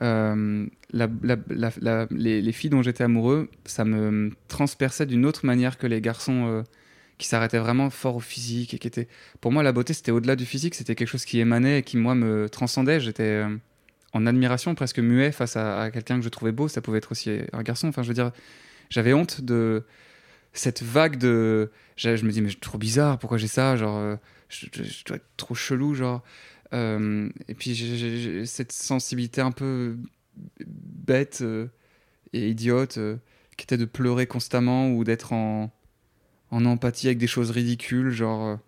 Speaker 1: Euh, les, les filles dont j'étais amoureux, ça me transperçait d'une autre manière que les garçons euh, qui s'arrêtaient vraiment fort au physique et qui étaient. Pour moi, la beauté, c'était au-delà du physique. C'était quelque chose qui émanait et qui, moi, me transcendait. J'étais euh, en admiration, presque muet face à, quelqu'un que je trouvais beau. Ça pouvait être aussi un garçon. Enfin, je veux dire, j'avais honte de cette vague de. Je, je me dis, mais suis trop bizarre, pourquoi j'ai ça Genre, euh, je, dois être trop chelou, genre. Euh, et puis, j'ai- cette sensibilité un peu bête euh, et idiote euh, qui était de pleurer constamment ou d'être en, empathie avec des choses ridicules. Genre,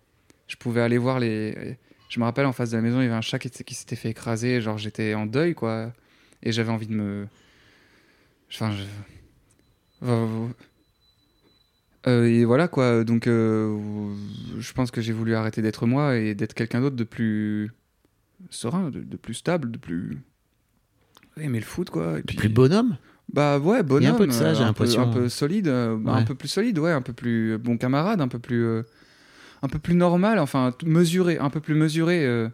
Speaker 1: je pouvais aller voir les. Je me rappelle en face de la maison, il y avait un chat qui, qui s'était fait écraser. Genre, j'étais en deuil, quoi. Et j'avais envie de me. Enfin, je. Euh, euh, et voilà quoi, donc euh, je pense que j'ai voulu arrêter d'être moi et d'être quelqu'un d'autre de plus serein, de, de plus stable, de plus aimer le foot quoi. Et puis,
Speaker 3: Plus bonhomme?
Speaker 1: Bah ouais, bonhomme.
Speaker 3: Il y a un peu de ça,
Speaker 1: euh,
Speaker 3: j'ai
Speaker 1: un peu-
Speaker 3: l'impression.
Speaker 1: Un peu solide, euh, un peu plus solide, ouais, un peu plus euh, bon camarade, un peu plus, euh, un peu plus normal, enfin mesuré, un peu plus mesuré, euh,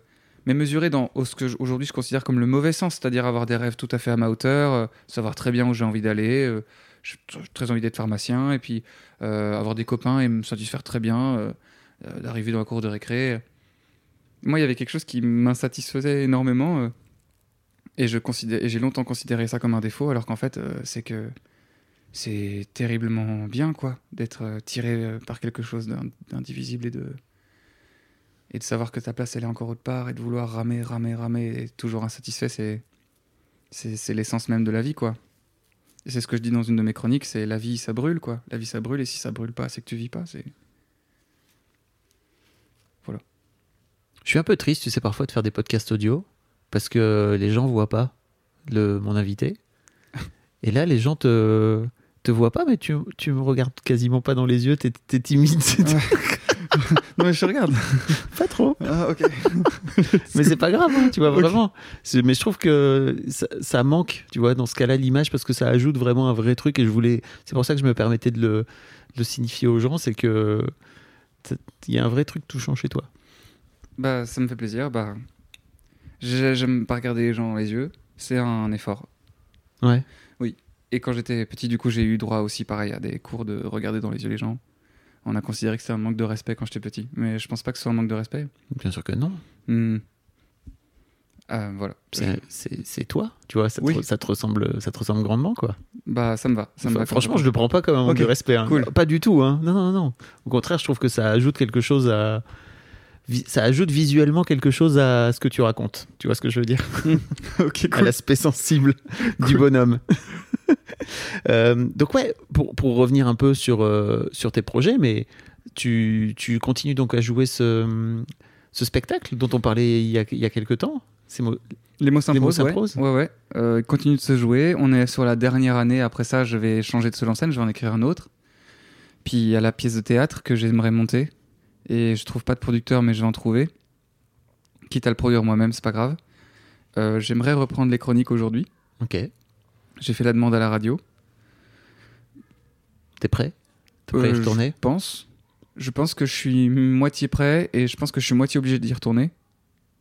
Speaker 1: mais mesuré dans ce que aujourd'hui je considère comme le mauvais sens, c'est-à-dire avoir des rêves tout à fait à ma hauteur, euh, savoir très bien où j'ai envie d'aller. J'ai très envie d'être pharmacien et puis euh, avoir des copains et me satisfaire très bien, euh, euh, d'arriver dans la cour de récré. Moi, il y avait quelque chose qui m'insatisfaisait énormément. et je et j'ai longtemps considéré ça comme un défaut, alors qu'en fait, c'est que c'est terriblement bien, quoi, d'être tiré par quelque chose d'in- d'indivisible et de et de savoir que ta place elle est encore autre part et de vouloir ramer, ramer, ramer et toujours insatisfait, c'est c'est l'essence même de la vie, quoi. Et c'est ce que je dis dans une de mes chroniques, c'est la vie ça brûle, quoi. La vie ça brûle et si ça brûle pas, c'est que tu vis pas, c'est
Speaker 3: Je suis un peu triste, tu sais, parfois de faire des podcasts audio parce que les gens voient pas le, mon invité. Et là, les gens te, te voient pas, mais tu, tu me regardes quasiment pas dans les yeux, t'es es timide. c'est tout.
Speaker 1: Non mais je regarde.
Speaker 3: pas trop.
Speaker 1: Ah OK.
Speaker 3: Mais c'est pas grave, hein, tu vois, vraiment. Mais je trouve que ça, ça manque, tu vois, dans ce cas-là, l'image, parce que ça ajoute vraiment un vrai truc. Et je voulais. C'est pour ça que je me permettais de le, de le signifier aux gens, c'est que il y a un vrai truc touchant chez toi.
Speaker 1: Bah, ça me fait plaisir. Bah, j'ai- j'aime pas regarder les gens dans les yeux. C'est un effort.
Speaker 3: Ouais.
Speaker 1: Et quand j'étais petit, du coup, j'ai eu droit aussi, pareil, à des cours de regarder dans les yeux les gens. On a considéré que c'était un manque de respect quand j'étais petit. Mais je pense pas que ce soit un manque de respect.
Speaker 3: Bien sûr que non.
Speaker 1: Hmm. Ah, voilà.
Speaker 3: C'est- toi, tu vois, ça te, ça te ressemble, ça te ressemble grandement, quoi.
Speaker 1: Bah, ça me va. Ça me
Speaker 3: Enfin,
Speaker 1: va
Speaker 3: franchement, je le prends pas comme un manque de respect. hein.
Speaker 1: cool.
Speaker 3: Pas du tout, hein. Non, non, non. Au contraire, je trouve que ça ajoute quelque chose à. Ça ajoute visuellement quelque chose à ce que tu racontes. Tu vois ce que je veux dire?
Speaker 1: Ok,
Speaker 3: À l'aspect sensible du bonhomme. Euh, donc, ouais, pour, pour revenir un peu sur, euh, sur tes projets, mais tu, tu continues donc à jouer ce, ce spectacle dont on parlait il y a, il y a quelques temps
Speaker 1: Les mots
Speaker 3: Les mots
Speaker 1: s'imposent, ouais. Ouais, ouais. Euh, il continue de se jouer. On est sur la dernière année. Après ça, je vais changer de seul en scène. Je vais en écrire un autre. Puis il y a la pièce de théâtre que j'aimerais monter. Et je trouve pas de producteur, mais je vais en trouver. Quitte à le produire moi-même, c'est pas grave. J'aimerais reprendre les chroniques aujourd'hui.
Speaker 3: Ok.
Speaker 1: J'ai fait la demande à la radio.
Speaker 3: T'es prêt? T'es prêt à y
Speaker 1: Euh,
Speaker 3: retourner?
Speaker 1: Je pense. Je pense que je suis moitié prêt et je pense que je suis moitié obligé d'y retourner.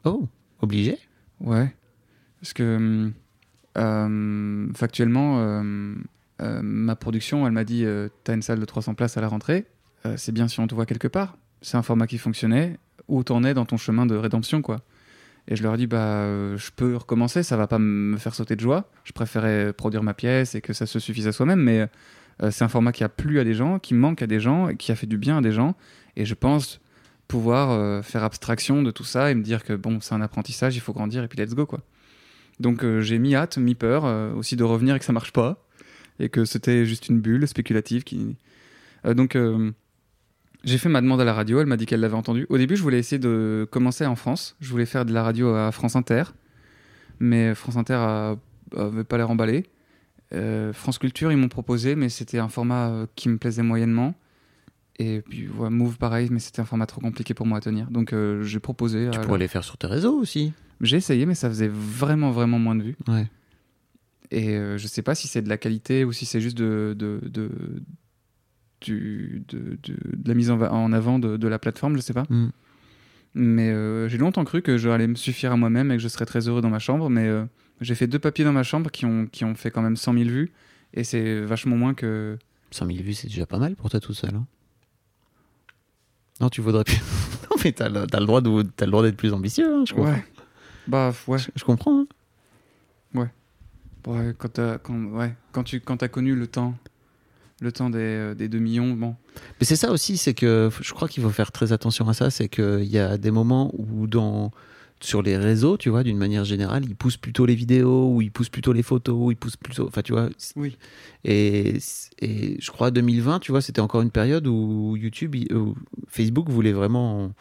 Speaker 3: Oh, obligé?
Speaker 1: Ouais. Parce que euh, factuellement, euh, euh, ma production, elle m'a dit T'as une salle de 300 places à la rentrée. C'est bien si on te voit quelque part. C'est un format qui fonctionnait. Où t'en es dans ton chemin de rédemption, quoi. Et je leur dit Bah, euh, je peux recommencer. Ça va pas me faire sauter de joie. Je préférais produire ma pièce et que ça se suffise à soi-même. Mais euh, c'est un format qui a plu à des gens, qui manque à des gens, et qui a fait du bien à des gens. Et je pense pouvoir euh, faire abstraction de tout ça et me dire que bon, c'est un apprentissage, il faut grandir et puis let's go quoi. Donc j'ai mis hâte, mis peur aussi de revenir et que ça marche pas et que c'était juste une bulle spéculative qui. Donc j'ai fait ma demande à la radio, elle m'a dit qu'elle l'avait entendu. Au début, je voulais essayer de commencer en France, je voulais faire de la radio à France Inter, mais France Inter a- avait pas l'air emballé. Euh, France Culture, ils m'ont proposé, mais c'était un format euh, qui me plaisait moyennement. Et puis, ouais, Move, pareil, mais c'était un format trop compliqué pour moi à tenir. Donc, euh, j'ai proposé.
Speaker 3: Tu pourrais
Speaker 1: la-
Speaker 3: les faire sur tes réseaux aussi.
Speaker 1: J'ai essayé, mais ça faisait vraiment, vraiment moins de vues.
Speaker 3: Ouais.
Speaker 1: Et euh, je sais pas si c'est de la qualité ou si c'est juste de, de, de, du- de, de- de la mise en, en avant de, de la plateforme, je sais pas.
Speaker 3: Mm.
Speaker 1: Mais euh, j'ai longtemps cru que j'allais me suffire à moi-même et que je serais très heureux dans ma chambre. Mais euh, j'ai fait deux papiers dans ma chambre qui ont, qui ont fait quand même 100 000 vues. Et c'est vachement moins que.
Speaker 3: 100 000 vues, c'est déjà pas mal pour toi tout seul. hein. non, tu voudrais plus. non, mais t'as le, le droit d'être plus ambitieux, hein, je comprends.
Speaker 1: Ouais. Bah, ouais.
Speaker 3: Je, je comprends. hein.
Speaker 1: Ouais, quand, t'as- quand, ouais. quand tu quand as connu le temps, le temps des, euh, des 2 millions, bon.
Speaker 3: Mais c'est ça aussi, c'est que je crois qu'il faut faire très attention à ça. C'est qu'il y a des moments où, dans, sur les réseaux, tu vois, d'une manière générale, ils poussent plutôt les vidéos, ou ils poussent plutôt les photos, ou ils poussent plutôt. Enfin, tu vois.
Speaker 1: Oui.
Speaker 3: Et, et je crois 2020, tu vois, c'était encore une période où YouTube, où Facebook voulait vraiment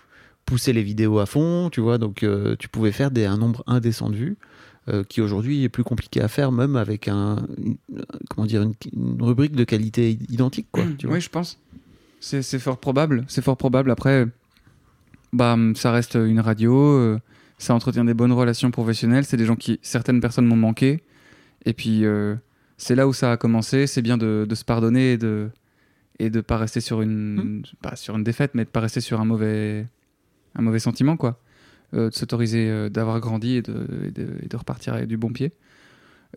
Speaker 3: pousser les vidéos à fond, tu vois. Donc, euh, tu pouvais faire des, un nombre indécent de vues. Euh, qui aujourd'hui est plus compliqué à faire, même avec un, une- comment dire, une, une rubrique de qualité identique, quoi. Tu vois.
Speaker 1: Oui, je pense. C'est c'est fort probable. C'est fort probable. Après, bah, ça reste une radio. euh, ça entretient des bonnes relations professionnelles. C'est des gens qui, certaines personnes m'ont manqué. Et puis, euh, c'est là où ça a commencé. C'est bien de, de se pardonner et de et de pas rester sur une pas sur une défaite, mais de pas rester sur un mauvais un mauvais sentiment, quoi. Euh, de s'autoriser euh, d'avoir grandi et de, et de, et de repartir avec du bon pied.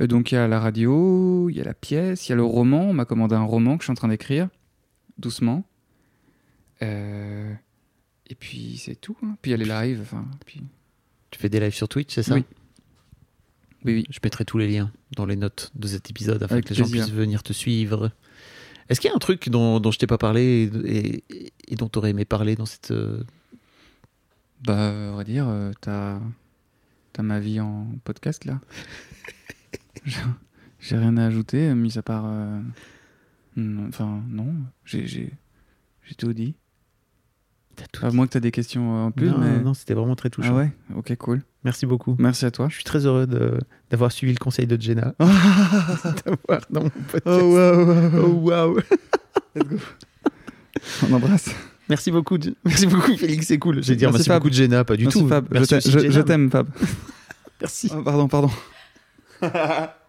Speaker 1: Euh, donc il y a la radio, il y a la pièce, il y a le roman. On m'a commandé un roman que je suis en train d'écrire, doucement. Euh, et puis c'est tout. hein. Puis il y a les lives. Enfin, puis...
Speaker 3: Tu fais des lives sur Twitch, c'est ça?
Speaker 1: Oui. Oui, oui.
Speaker 3: Je mettrai tous les liens dans les notes de cet épisode afin
Speaker 1: Avec
Speaker 3: que les gens puissent venir te suivre. Est-ce qu'il y a un truc dont, dont je t'ai pas parlé et, et- et dont tu aurais aimé parler dans cette.
Speaker 1: Bah, on va dire, euh, t'as ma vie en podcast là. J'ai- rien à ajouter, mis à part. euh, non, Enfin, non, j'ai j'ai- j'ai tout dit.
Speaker 3: t'as tout
Speaker 1: À
Speaker 3: dit
Speaker 1: moins que t'as des questions euh, en plus.
Speaker 3: Non,
Speaker 1: mais...
Speaker 3: non, c'était vraiment très touchant.
Speaker 1: Ah ouais? Ok, cool.
Speaker 3: Merci beaucoup.
Speaker 1: Merci à toi.
Speaker 3: Je suis très heureux de- d'avoir suivi le conseil de Jenna. D'avoir dans mon podcast. Oh waouh!
Speaker 1: On embrasse.
Speaker 3: Merci beaucoup, merci beaucoup Félix, c'est cool. J'ai dit
Speaker 1: Merci,
Speaker 3: merci,
Speaker 1: Fab.
Speaker 3: beaucoup de Jenna, pas du
Speaker 1: Merci
Speaker 3: tout.
Speaker 1: Fab. Je
Speaker 3: Merci
Speaker 1: t'aime Fab.
Speaker 3: Merci.
Speaker 1: Ah, pardon, pardon.